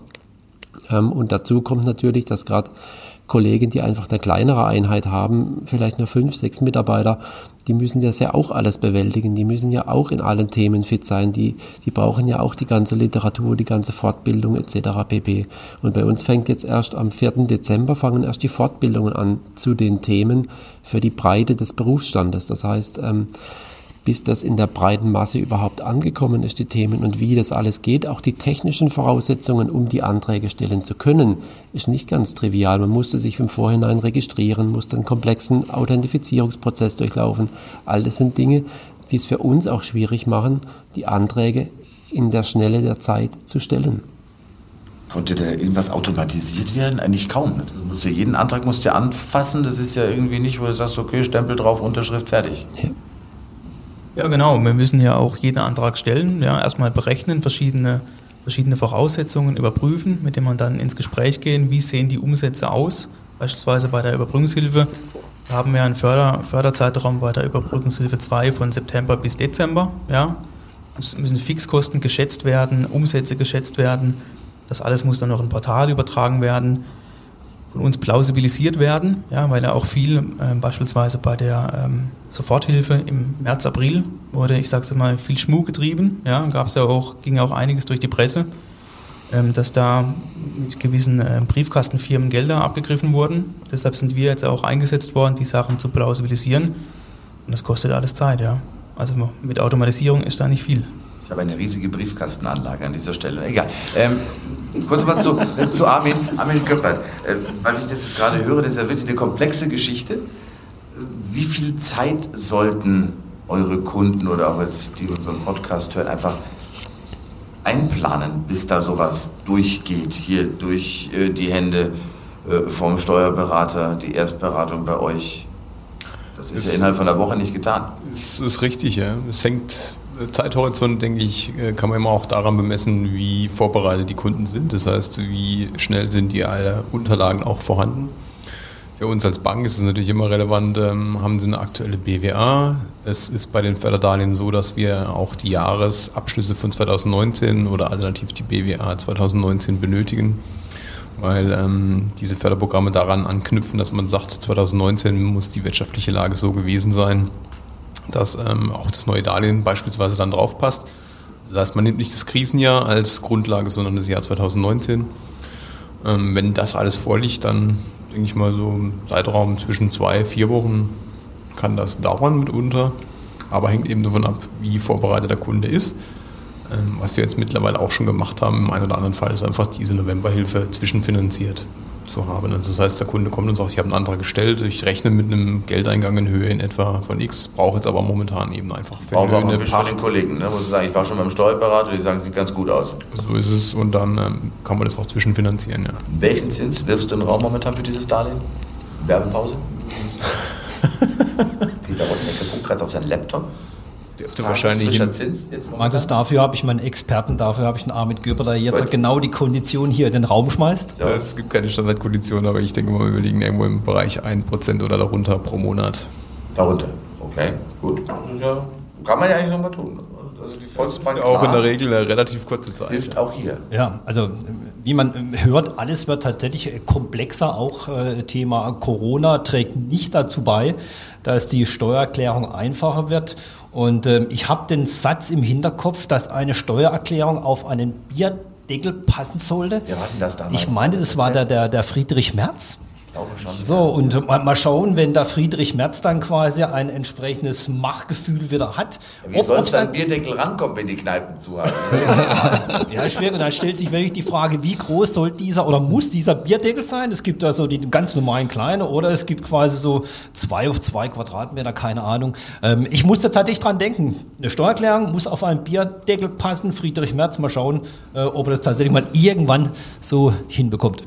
Ähm, und dazu kommt natürlich, dass gerade Kollegen, die einfach eine kleinere Einheit haben, vielleicht nur fünf, sechs Mitarbeiter, die müssen das ja auch alles bewältigen. Die müssen ja auch in allen Themen fit sein. Die, die brauchen ja auch die ganze Literatur, die ganze Fortbildung etc. pp. Und bei uns fängt jetzt erst am 4. Dezember fangen erst die Fortbildungen an zu den Themen für die Breite des Berufsstandes. Das heißt, ähm, bis das in der breiten Masse überhaupt angekommen ist, die Themen und wie das alles geht. Auch die technischen Voraussetzungen, um die Anträge stellen zu können, ist nicht ganz trivial. Man musste sich im Vorhinein registrieren, musste einen komplexen Authentifizierungsprozess durchlaufen. All das sind Dinge, die es für uns auch schwierig machen, die Anträge in der Schnelle der Zeit zu stellen. Konnte da irgendwas automatisiert werden? Eigentlich kaum. Du musst ja, jeden Antrag musst du ja anfassen. Das ist ja irgendwie nicht, wo du sagst, okay, Stempel drauf, Unterschrift, fertig. Ja. Ja, genau. Wir müssen ja auch jeden Antrag stellen, ja, erstmal berechnen, verschiedene, verschiedene Voraussetzungen überprüfen, mit denen man dann ins Gespräch gehen, wie sehen die Umsätze aus, beispielsweise bei der Überbrückungshilfe. Da haben wir einen Förder, Förderzeitraum bei der Überbrückungshilfe 2 von September bis Dezember. Ja. Es müssen Fixkosten geschätzt werden, Umsätze geschätzt werden. Das alles muss dann noch in Portal übertragen werden von uns plausibilisiert werden, ja, weil ja auch viel, äh, beispielsweise bei der ähm, Soforthilfe im März, April wurde, ich sage es mal, viel Schmuck getrieben. Ja, gab es ja auch, ging auch einiges durch die Presse, ähm, dass da mit gewissen äh, Briefkastenfirmen Gelder abgegriffen wurden. Deshalb sind wir jetzt auch eingesetzt worden, die Sachen zu plausibilisieren. Und das kostet alles Zeit, ja. Also mit Automatisierung ist da nicht viel. Habe eine riesige Briefkastenanlage an dieser Stelle. Egal. Ähm, kurz mal zu, zu Armin, Armin Göppert. Äh, weil ich das jetzt gerade höre, das ist ja wirklich eine komplexe Geschichte. Wie viel Zeit sollten eure Kunden oder auch jetzt, die unseren Podcast hören, einfach einplanen, bis da sowas durchgeht, hier durch äh, die Hände äh, vom Steuerberater, die Erstberatung bei euch? Das ist, ist ja innerhalb von einer Woche nicht getan. Das ist richtig, ja. Es hängt Zeithorizont, denke ich, äh, kann man immer auch daran bemessen, wie vorbereitet die Kunden sind. Das heißt, wie schnell sind die alle Unterlagen auch vorhanden. Für uns als Bank ist es natürlich immer relevant, ähm, haben sie eine aktuelle BWA. Es ist bei den Förderdarlehen so, dass wir auch die Jahresabschlüsse von 2019 oder alternativ die BWA 2019 benötigen, weil ähm, diese Förderprogramme daran anknüpfen, dass man sagt, 2019 muss die wirtschaftliche Lage so gewesen sein, dass ähm, auch das neue Darlehen beispielsweise dann drauf passt. Das heißt, man nimmt nicht das Krisenjahr als Grundlage, sondern das Jahr 2019. Ähm, wenn das alles vorliegt, dann denke ich mal so im Zeitraum zwischen zwei, vier Wochen kann das dauern mitunter, aber hängt eben davon ab, wie vorbereitet der Kunde ist. Ähm, was wir jetzt mittlerweile auch schon gemacht haben, im einen oder anderen Fall ist einfach diese Novemberhilfe zwischenfinanziert zu haben. Also das heißt, der Kunde kommt und sagt, ich habe einen Antrag gestellt, ich rechne mit einem Geldeingang in Höhe in etwa von X, brauche jetzt aber momentan eben einfach für Brauchen Löhne, wir Pacht. den Kollegen, ne? muss ich sagen, ich war schon beim Steuerberater, die sagen, sieht ganz gut aus. So ist es und dann ähm, kann man das auch zwischenfinanzieren, ja. Welchen Zins wirfst du in den Raum momentan für dieses Darlehen? Werbepause? Peter Rottenecke guckt gerade auf seinen Laptop dürfte wahrscheinlich. Zins Markus, dafür habe ich meinen Experten, dafür habe ich einen Armin Göber, der jetzt Gut. genau die Kondition hier in den Raum schmeißt. Ja, es gibt keine Standardkondition, aber ich denke mal, wir liegen irgendwo im Bereich 1% oder darunter pro Monat. Darunter, okay, gut. Das ist ja, kann man ja eigentlich nochmal tun. Also die Volksbank ja auch in der Regel eine relativ kurze Zeit. Hilft auch hier. Ja, also wie man hört, alles wird tatsächlich komplexer. Auch äh, Thema Corona trägt nicht dazu bei, dass die Steuererklärung einfacher wird. Und ähm, ich habe den Satz im Hinterkopf, dass eine Steuererklärung auf einen Bierdeckel passen sollte. Wir hatten das damals. Ich meinte, das war der, der, der Friedrich Merz glaube schon. So, und mal schauen, wenn da Friedrich Merz dann quasi ein entsprechendes Machtgefühl wieder hat. Ja, wie soll es dann Bierdeckel rankommen, wenn die Kneipen zu haben? ja, schwer. Und dann stellt sich wirklich die Frage, wie groß soll dieser oder muss dieser Bierdeckel sein? Es gibt also die ganz normalen kleine oder es gibt quasi so zwei auf zwei Quadratmeter, keine Ahnung. Ähm, ich musste tatsächlich dran denken. Eine Steuererklärung muss auf einen Bierdeckel passen. Friedrich Merz, mal schauen, äh, ob er das tatsächlich mal irgendwann so hinbekommt.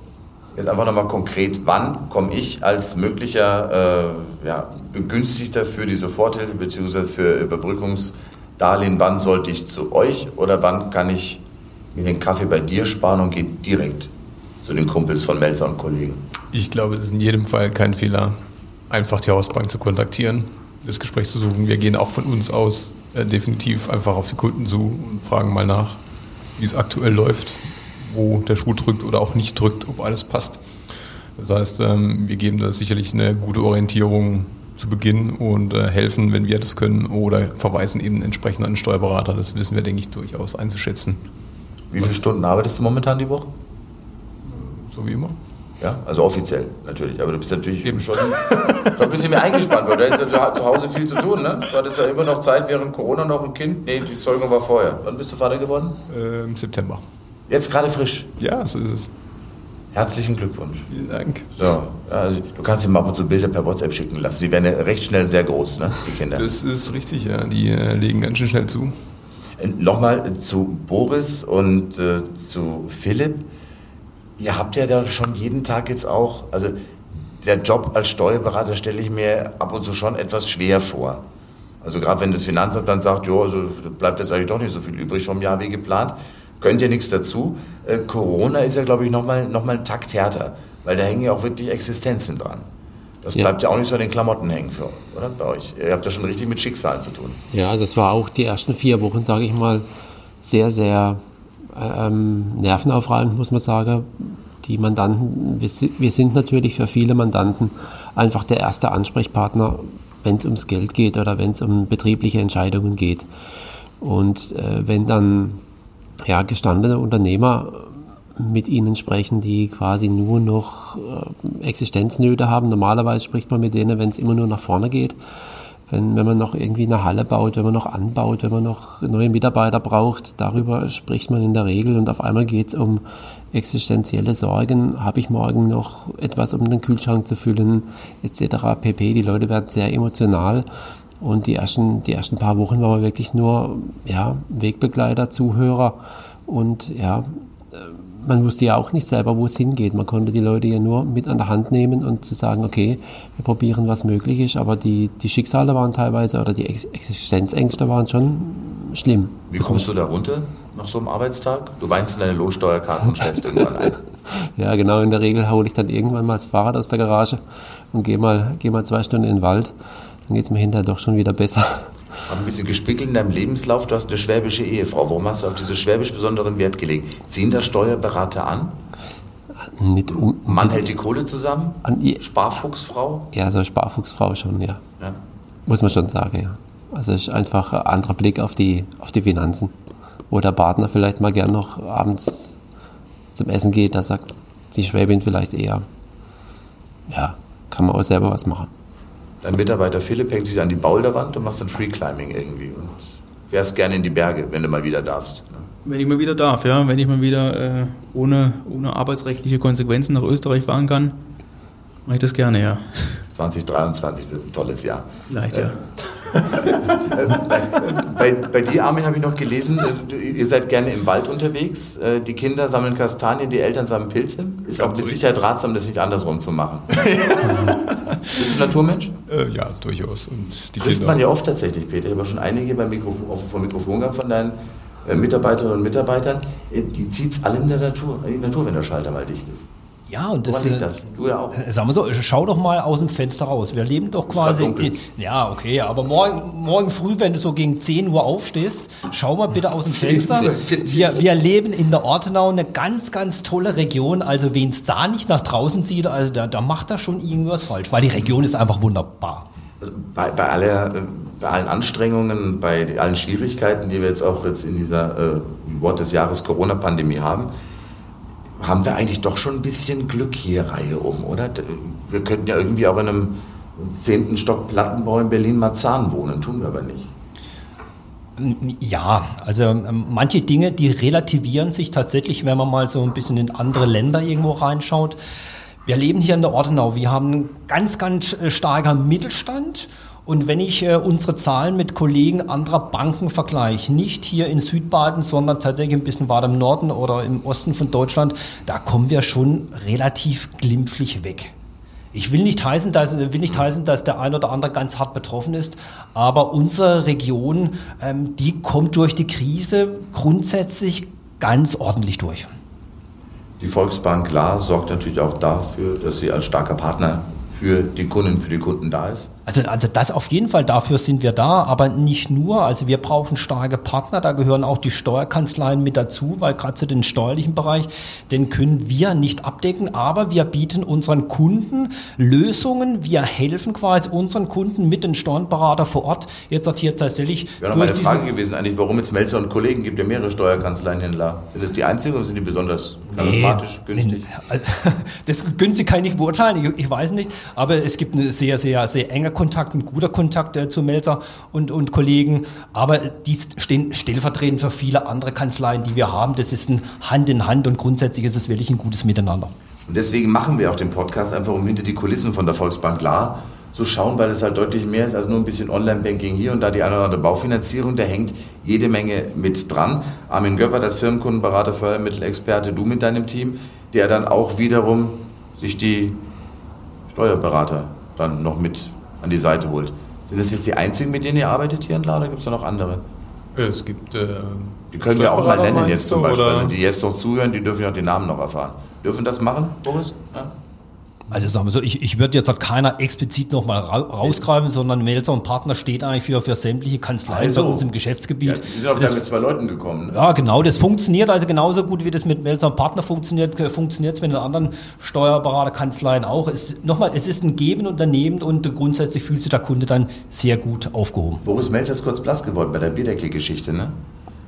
Jetzt einfach nochmal konkret, wann komme ich als möglicher äh, ja, Begünstigter für die Soforthilfe bzw. für Überbrückungsdarlehen, wann sollte ich zu euch oder wann kann ich mir den Kaffee bei dir sparen und gehe direkt zu den Kumpels von Melzer und Kollegen? Ich glaube, es ist in jedem Fall kein Fehler, einfach die Hausbank zu kontaktieren, das Gespräch zu suchen. Wir gehen auch von uns aus äh, definitiv einfach auf die Kunden zu und fragen mal nach, wie es aktuell läuft wo der Schuh drückt oder auch nicht drückt, ob alles passt. Das heißt, ähm, wir geben da sicherlich eine gute Orientierung zu Beginn und äh, helfen, wenn wir das können, oder verweisen eben entsprechend an den Steuerberater. Das wissen wir, denke ich, durchaus einzuschätzen. Wie viele Stunden arbeitest du momentan die Woche? So wie immer. Ja, also offiziell natürlich. Aber du bist natürlich Eben. schon, schon ein bisschen mehr eingespannt, weil du hast ja zu Hause viel zu tun. Ne? Du hattest ja immer noch Zeit während Corona noch ein Kind. Nee, die Zeugung war vorher. Wann bist du Vater geworden? Äh, Im September. Jetzt gerade frisch? Ja, so ist es. Herzlichen Glückwunsch. Vielen Dank. So, also du kannst ihm ab und zu Bilder per WhatsApp schicken lassen. Die werden ja recht schnell sehr groß, ne, die Kinder. Das ist richtig, ja. Die äh, legen ganz schön schnell zu. Äh, Nochmal zu Boris und äh, zu Philipp. Ihr habt ja da schon jeden Tag jetzt auch, also der Job als Steuerberater stelle ich mir ab und zu schon etwas schwer vor. Also gerade wenn das Finanzamt dann sagt, jo, also bleibt jetzt eigentlich doch nicht so viel übrig vom Jahr wie geplant, könnt ihr nichts dazu. Äh, Corona ist ja, glaube ich, nochmal noch mal ein Takt härter, weil da hängen ja auch wirklich Existenzen dran. Das ja. bleibt ja auch nicht so an den Klamotten hängen für, oder? Bei euch. Ihr habt ja schon richtig mit Schicksalen zu tun. Ja, das war auch die ersten vier Wochen, sage ich mal, sehr, sehr ähm, nervenaufreibend, muss man sagen. Die Mandanten, wir, wir sind natürlich für viele Mandanten einfach der erste Ansprechpartner, wenn es ums Geld geht oder wenn es um betriebliche Entscheidungen geht. Und äh, wenn dann ja, gestandene Unternehmer mit ihnen sprechen, die quasi nur noch äh, Existenznöte haben. Normalerweise spricht man mit denen, wenn es immer nur nach vorne geht. Wenn, wenn man noch irgendwie eine Halle baut, wenn man noch anbaut, wenn man noch neue Mitarbeiter braucht, darüber spricht man in der Regel und auf einmal geht es um existenzielle Sorgen. Habe ich morgen noch etwas, um den Kühlschrank zu füllen, etc. pp. Die Leute werden sehr emotional und die ersten, die ersten paar Wochen waren wir wirklich nur ja, Wegbegleiter, Zuhörer und ja, man wusste ja auch nicht selber, wo es hingeht. Man konnte die Leute ja nur mit an der Hand nehmen und zu sagen, okay, wir probieren, was möglich ist. Aber die, die Schicksale waren teilweise oder die Existenzängste waren schon schlimm. Wie kommst du da runter nach so einem Arbeitstag? Du weinst in deine Lohnsteuerkarte und schläfst irgendwann ein. Ja, genau. In der Regel hole ich dann irgendwann mal das Fahrrad aus der Garage und gehe mal, geh mal zwei Stunden in den Wald. Dann geht es mir hinterher doch schon wieder besser. Hab ein bisschen gespickelt in deinem Lebenslauf. Du hast eine schwäbische Ehefrau. Warum hast du auf diese schwäbisch besonderen Wert gelegt? Ziehen das Steuerberater an? Nicht um, Mann hält die Kohle zusammen? An, Sparfuchsfrau? Ja, so Sparfuchsfrau schon, ja. ja. Muss man schon sagen, ja. Also ist einfach ein anderer Blick auf die, auf die Finanzen. Wo der Partner vielleicht mal gern noch abends zum Essen geht, da sagt die Schwäbin vielleicht eher, ja, kann man auch selber was machen. Dein Mitarbeiter Philipp hängt sich an die Boulderwand und machst dann Freeclimbing irgendwie und fährst gerne in die Berge, wenn du mal wieder darfst. Ne? Wenn ich mal wieder darf, ja. Wenn ich mal wieder äh, ohne, ohne arbeitsrechtliche Konsequenzen nach Österreich fahren kann, mache ich das gerne, ja. 2023 wird ein tolles Jahr. Vielleicht, ja. bei, bei dir, Armin, habe ich noch gelesen, äh, ihr seid gerne im Wald unterwegs. Äh, die Kinder sammeln Kastanien, die Eltern sammeln Pilze. Ist auch mit Sicherheit ratsam, das nicht andersrum zu machen. Bist du ein Naturmensch? Äh, ja, durchaus. Und die Trifft man ja oft tatsächlich, Peter. Ich habe schon einige beim Mikrofon, vom Mikrofon gehabt von deinen äh, Mitarbeiterinnen und Mitarbeitern. Die zieht es alle in der Natur, in die Natur, wenn der Schalter mal dicht ist. Ja, und das, liegt das? Du ja auch. Äh, sagen wir so, schau doch mal aus dem Fenster raus. Wir leben doch quasi. In, ja, okay, aber morgen, morgen früh, wenn du so gegen 10 Uhr aufstehst, schau mal bitte aus dem Fenster. Wir, wir leben in der Ortenau, eine ganz, ganz tolle Region. Also, wen es da nicht nach draußen sieht, also da, da macht er schon irgendwas falsch, weil die Region ist einfach wunderbar. Also bei, bei, aller, äh, bei allen Anstrengungen, bei allen Schwierigkeiten, die wir jetzt auch jetzt in dieser äh, Wort des Jahres Corona-Pandemie haben, haben wir eigentlich doch schon ein bisschen Glück hier Reihe um, oder? Wir könnten ja irgendwie auch in einem zehnten Stock Plattenbau in Berlin-Marzahn wohnen, tun wir aber nicht. Ja, also ähm, manche Dinge, die relativieren sich tatsächlich, wenn man mal so ein bisschen in andere Länder irgendwo reinschaut. Wir leben hier in der Ortenau. Wir haben einen ganz, ganz äh, starker Mittelstand und wenn ich äh, unsere Zahlen mit Kollegen anderer Banken vergleiche, nicht hier in Südbaden, sondern tatsächlich ein bisschen weiter im Norden oder im Osten von Deutschland, da kommen wir schon relativ glimpflich weg. Ich will nicht heißen, dass, will nicht heißen, dass der ein oder andere ganz hart betroffen ist, aber unsere Region, ähm, die kommt durch die Krise grundsätzlich ganz ordentlich durch. Die Volksbank klar sorgt natürlich auch dafür, dass sie als starker Partner für die Kunden, für die Kunden da ist? Also, also das auf jeden Fall, dafür sind wir da, aber nicht nur. Also wir brauchen starke Partner, da gehören auch die Steuerkanzleien mit dazu, weil gerade zu den steuerlichen Bereich, den können wir nicht abdecken, aber wir bieten unseren Kunden Lösungen, wir helfen quasi unseren Kunden mit den Steuerberater vor Ort. Jetzt hat hier tatsächlich... Noch meine Frage gewesen eigentlich, warum jetzt Melzer und Kollegen, gibt ja mehrere Steuerkanzleienhändler. Sind das die einzigen oder sind die besonders charismatisch, nee, günstig? Das günstig kann ich nicht beurteilen, ich, ich weiß nicht, aber es gibt eine sehr, sehr, sehr enge Kontakt, ein guter Kontakt äh, zu Melzer und, und Kollegen, aber die stehen stellvertretend für viele andere Kanzleien, die wir haben. Das ist ein Hand in Hand und grundsätzlich ist es wirklich ein gutes Miteinander. Und deswegen machen wir auch den Podcast einfach, um hinter die Kulissen von der Volksbank klar zu schauen, weil es halt deutlich mehr ist als nur ein bisschen Online-Banking hier und da die eine oder andere Baufinanzierung, da hängt jede Menge mit dran. Armin Göppert als Firmenkundenberater, Fördermittelexperte, du mit deinem Team, der dann auch wiederum sich die Steuerberater dann noch mit an die Seite holt. Sind das jetzt die einzigen, mit denen ihr arbeitet hier in La oder gibt es da noch andere? Es gibt. Äh, die können wir auch mal nennen jetzt zum Beispiel. Also die jetzt noch zuhören, die dürfen ja auch den Namen noch erfahren. Dürfen das machen, Boris? Ja? Also sagen wir so, ich, ich würde jetzt halt keiner explizit nochmal ra rausgreifen, sondern Melzer und Partner steht eigentlich für, für sämtliche Kanzleien also, bei uns im Geschäftsgebiet. Ja, die sind auch das, mit zwei Leuten gekommen. Ne? Ja, genau, das funktioniert also genauso gut, wie das mit Melzer und Partner funktioniert, funktioniert es mit den anderen Steuerberaterkanzleien auch. Es, nochmal, es ist ein Geben Unternehmen und grundsätzlich fühlt sich der Kunde dann sehr gut aufgehoben. Boris Melzer ist kurz blass geworden bei der Bierdeckel-Geschichte, ne?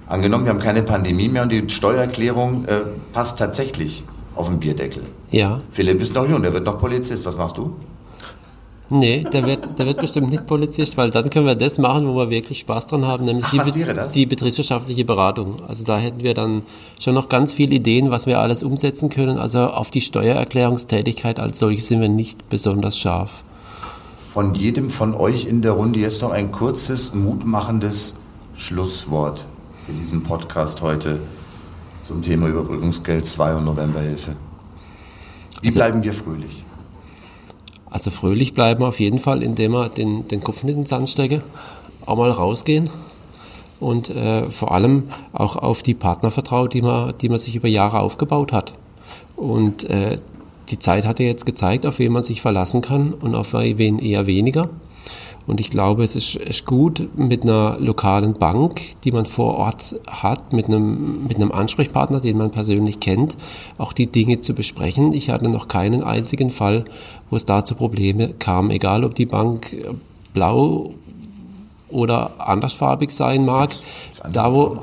Angenommen, wir haben keine Pandemie mehr und die Steuererklärung äh, passt tatsächlich auf dem Bierdeckel. Ja. Philipp ist noch jung, der wird noch Polizist. Was machst du? Nee, der wird, der wird bestimmt nicht Polizist, weil dann können wir das machen, wo wir wirklich Spaß dran haben, nämlich Ach, die, die, betriebswirtschaftliche Beratung. Also da hätten wir dann schon noch ganz viele Ideen, was wir alles umsetzen können. Also auf die Steuererklärungstätigkeit als solche sind wir nicht besonders scharf. Von jedem von euch in der Runde jetzt noch ein kurzes, mutmachendes Schlusswort für diesen Podcast heute zum Thema Überbrückungsgeld 2 und Novemberhilfe. Wie also, bleiben wir fröhlich? Also fröhlich bleiben auf jeden Fall, indem wir den, den Kopf nicht in den Sand stecken, auch mal rausgehen und äh, vor allem auch auf die Partner vertrauen, die man, die man sich über Jahre aufgebaut hat. Und äh, die Zeit hat ja jetzt gezeigt, auf wen man sich verlassen kann und auf wen eher weniger. Und ich glaube, es ist, ist gut, mit einer lokalen Bank, die man vor Ort hat, mit einem, mit einem Ansprechpartner, den man persönlich kennt, auch die Dinge zu besprechen. Ich hatte noch keinen einzigen Fall, wo es da zu Probleme kam, egal ob die Bank blau oder andersfarbig sein mag. Da, wo,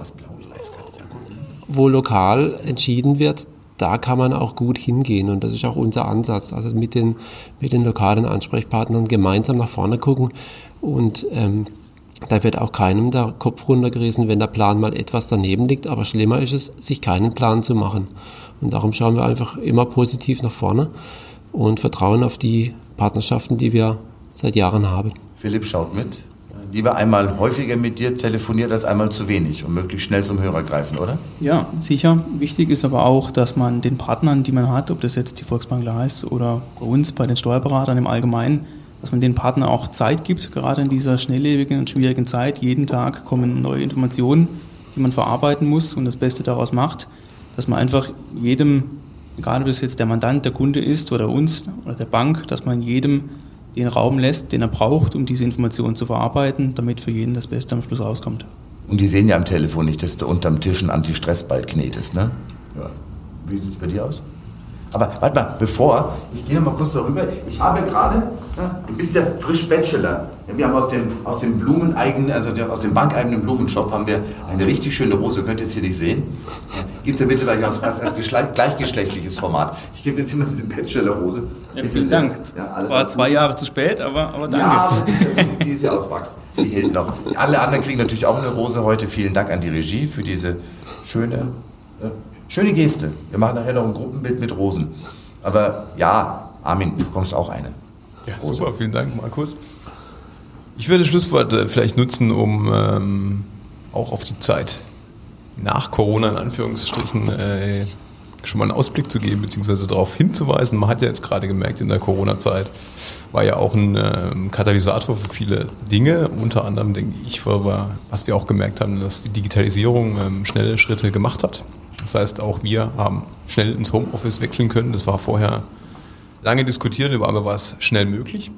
wo lokal entschieden wird, da kann man auch gut hingehen und das ist auch unser Ansatz. Also mit den, mit den lokalen Ansprechpartnern gemeinsam nach vorne gucken und ähm, da wird auch keinem der Kopf runtergerissen, wenn der Plan mal etwas daneben liegt. Aber schlimmer ist es, sich keinen Plan zu machen. Und darum schauen wir einfach immer positiv nach vorne und vertrauen auf die Partnerschaften, die wir seit Jahren haben. Philipp schaut mit lieber einmal häufiger mit dir telefoniert als einmal zu wenig und möglichst schnell zum Hörer greifen, oder? Ja, sicher. Wichtig ist aber auch, dass man den Partnern, die man hat, ob das jetzt die Volksbank ist oder bei uns, bei den Steuerberatern im Allgemeinen, dass man den Partnern auch Zeit gibt, gerade in dieser schnelllebigen und schwierigen Zeit. Jeden Tag kommen neue Informationen, die man verarbeiten muss und das Beste daraus macht, dass man einfach jedem, egal ob das jetzt der Mandant, der Kunde ist oder uns oder der Bank, dass man jedem den Raum lässt, den er braucht, um diese Informationen zu verarbeiten, damit für jeden das Beste am Schluss rauskommt. Und die sehen ja am Telefon nicht, dass du unterm Tisch einen Anti-Stress-Ball knetest, ne? Ja. Wie sieht es bei dir aus? Aber warte mal, bevor, ich gehe noch mal kurz darüber. Ich habe gerade, ja, du bist ja frisch Bachelor. Wir haben aus dem, aus dem Blumeneigenen, also der, aus dem bankeigenen Blumenshop haben wir eine richtig schöne Rose, könnt ihr jetzt hier nicht sehen. Ja, Gibt es ja mittlerweile als, als, als gleichgeschlechtliches Format. Ich gebe jetzt immer diese Bachelor-Rose. Ja, vielen Dank. Ja, es war zwei Jahre zu spät, aber, aber danke. Ja, aber die ist ja auswachsen. Die hält noch. Alle anderen kriegen natürlich auch eine Rose heute. Vielen Dank an die Regie für diese schöne Schöne Geste. Wir machen nachher noch ein Gruppenbild mit Rosen. Aber ja, Armin, du bekommst auch eine. Ja, Rose. super, vielen Dank, Markus. Ich würde das Schlusswort äh, vielleicht nutzen, um ähm, auch auf die Zeit nach Corona in Anführungsstrichen äh, schon mal einen Ausblick zu geben, beziehungsweise darauf hinzuweisen. Man hat ja jetzt gerade gemerkt, in der Corona-Zeit war ja auch ein äh, Katalysator für viele Dinge. Unter anderem, denke ich, war, war, was wir auch gemerkt haben, dass die Digitalisierung ähm, schnelle Schritte gemacht hat. Das heißt, auch wir haben schnell ins Homeoffice wechseln können. Das war vorher lange diskutiert, aber war es schnell möglich.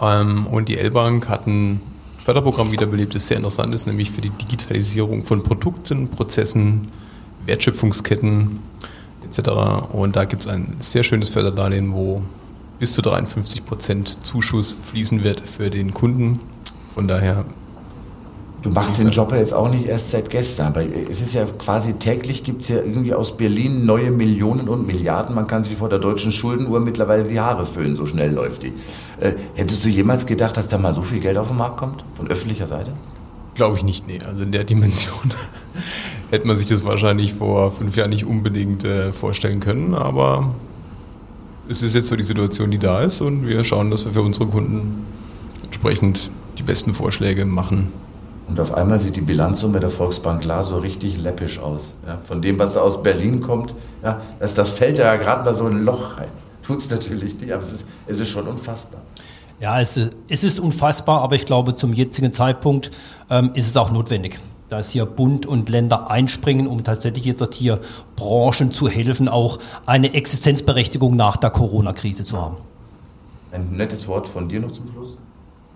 Ähm, und die L-Bank hat ein Förderprogramm wiederbelebt, das sehr interessant ist, nämlich für die Digitalisierung von Produkten, Prozessen, Wertschöpfungsketten etc. Und da gibt es ein sehr schönes Förderdarlehen, wo bis zu 53 Prozent Zuschuss fließen wird für den Kunden. Von daher Du machst den Job jetzt auch nicht erst seit gestern, aber es ist ja quasi täglich gibt es ja irgendwie aus Berlin neue Millionen und Milliarden. Man kann sich vor der deutschen Schuldenuhr mittlerweile die Haare föhnen, so schnell läuft die. Äh, hättest du jemals gedacht, dass da mal so viel Geld auf den Markt kommt, von öffentlicher Seite? Glaube ich nicht, nee. Also in der Dimension hätte man sich das wahrscheinlich vor fünf Jahren nicht unbedingt äh, vorstellen können, aber es ist jetzt so die Situation, die da ist und wir schauen, dass wir für unsere Kunden entsprechend die besten Vorschläge machen und auf einmal sieht die Bilanzsumme der Volksbank klar so richtig läppisch aus. Ja, von dem, was aus Berlin kommt, ja, das, das fällt ja gerade mal so ein Loch rein. Tut es natürlich nicht, aber es ist, es ist schon unfassbar. Ja, es, es ist unfassbar, aber ich glaube, zum jetzigen Zeitpunkt ähm, ist es auch notwendig, dass hier Bund und Länder einspringen, um tatsächlich jetzt hier Branchen zu helfen, auch eine Existenzberechtigung nach der Corona-Krise zu haben. Ein nettes Wort von dir noch zum Schluss.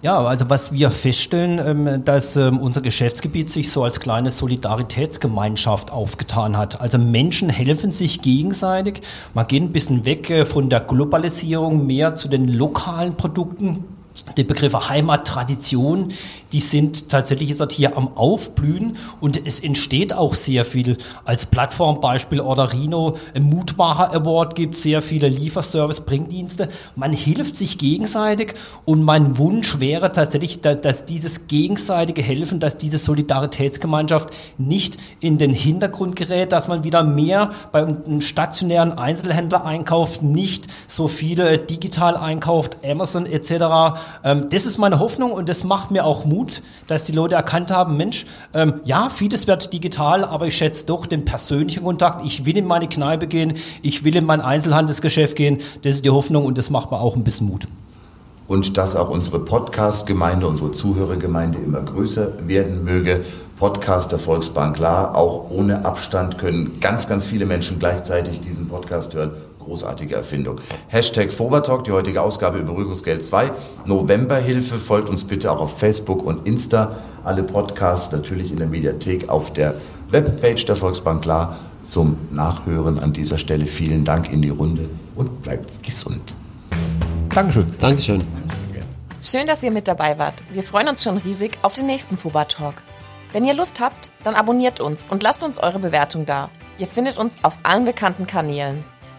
Ja, also was wir feststellen, ähm, dass ähm, unser Geschäftsgebiet sich so als kleine Solidaritätsgemeinschaft aufgetan hat. Also Menschen helfen sich gegenseitig. Man geht ein bisschen weg äh, von der Globalisierung mehr zu den lokalen Produkten. Die Begriffe Heimat, Tradition, die sind tatsächlich jetzt hier am Aufblühen und es entsteht auch sehr viel. Als Plattformbeispiel oder Rino, ein Mutmacher Award gibt sehr viele Lieferservice-Bringdienste. Man hilft sich gegenseitig und mein Wunsch wäre tatsächlich, dass dieses gegenseitige Helfen, dass diese Solidaritätsgemeinschaft nicht in den Hintergrund gerät, dass man wieder mehr beim stationären Einzelhändler einkauft, nicht so viele digital einkauft, Amazon etc. Ähm, das ist meine Hoffnung und das macht mir auch Mut Mut, dass die Leute erkannt haben, Mensch, ähm, ja, vieles wird digital, aber ich schätze doch den persönlichen Kontakt. Ich will in meine Kneipe gehen, ich will in mein Einzelhandelsgeschäft gehen. Das ist die Hoffnung und das macht mir auch ein bisschen Mut. Und dass auch unsere Podcast-Gemeinde, unsere Zuhörergemeinde immer größer werden möge. Podcast der Volksbank klar, auch ohne Abstand können ganz, ganz viele Menschen gleichzeitig diesen Podcast hören großartige Erfindung. Hashtag Fobertalk, die heutige Ausgabe über Rückungsgeld 2. Novemberhilfe, folgt uns bitte auch auf Facebook und Insta. Alle Podcasts natürlich in der Mediathek auf der Webpage der Volksbank klar. Zum Nachhören an dieser Stelle vielen Dank in die Runde und bleibt gesund. Dankeschön. Dankeschön. Schön, dass ihr mit dabei wart. Wir freuen uns schon riesig auf den nächsten Fuba Talk. Wenn ihr Lust habt, dann abonniert uns und lasst uns eure Bewertung da. Ihr findet uns auf allen bekannten Kanälen.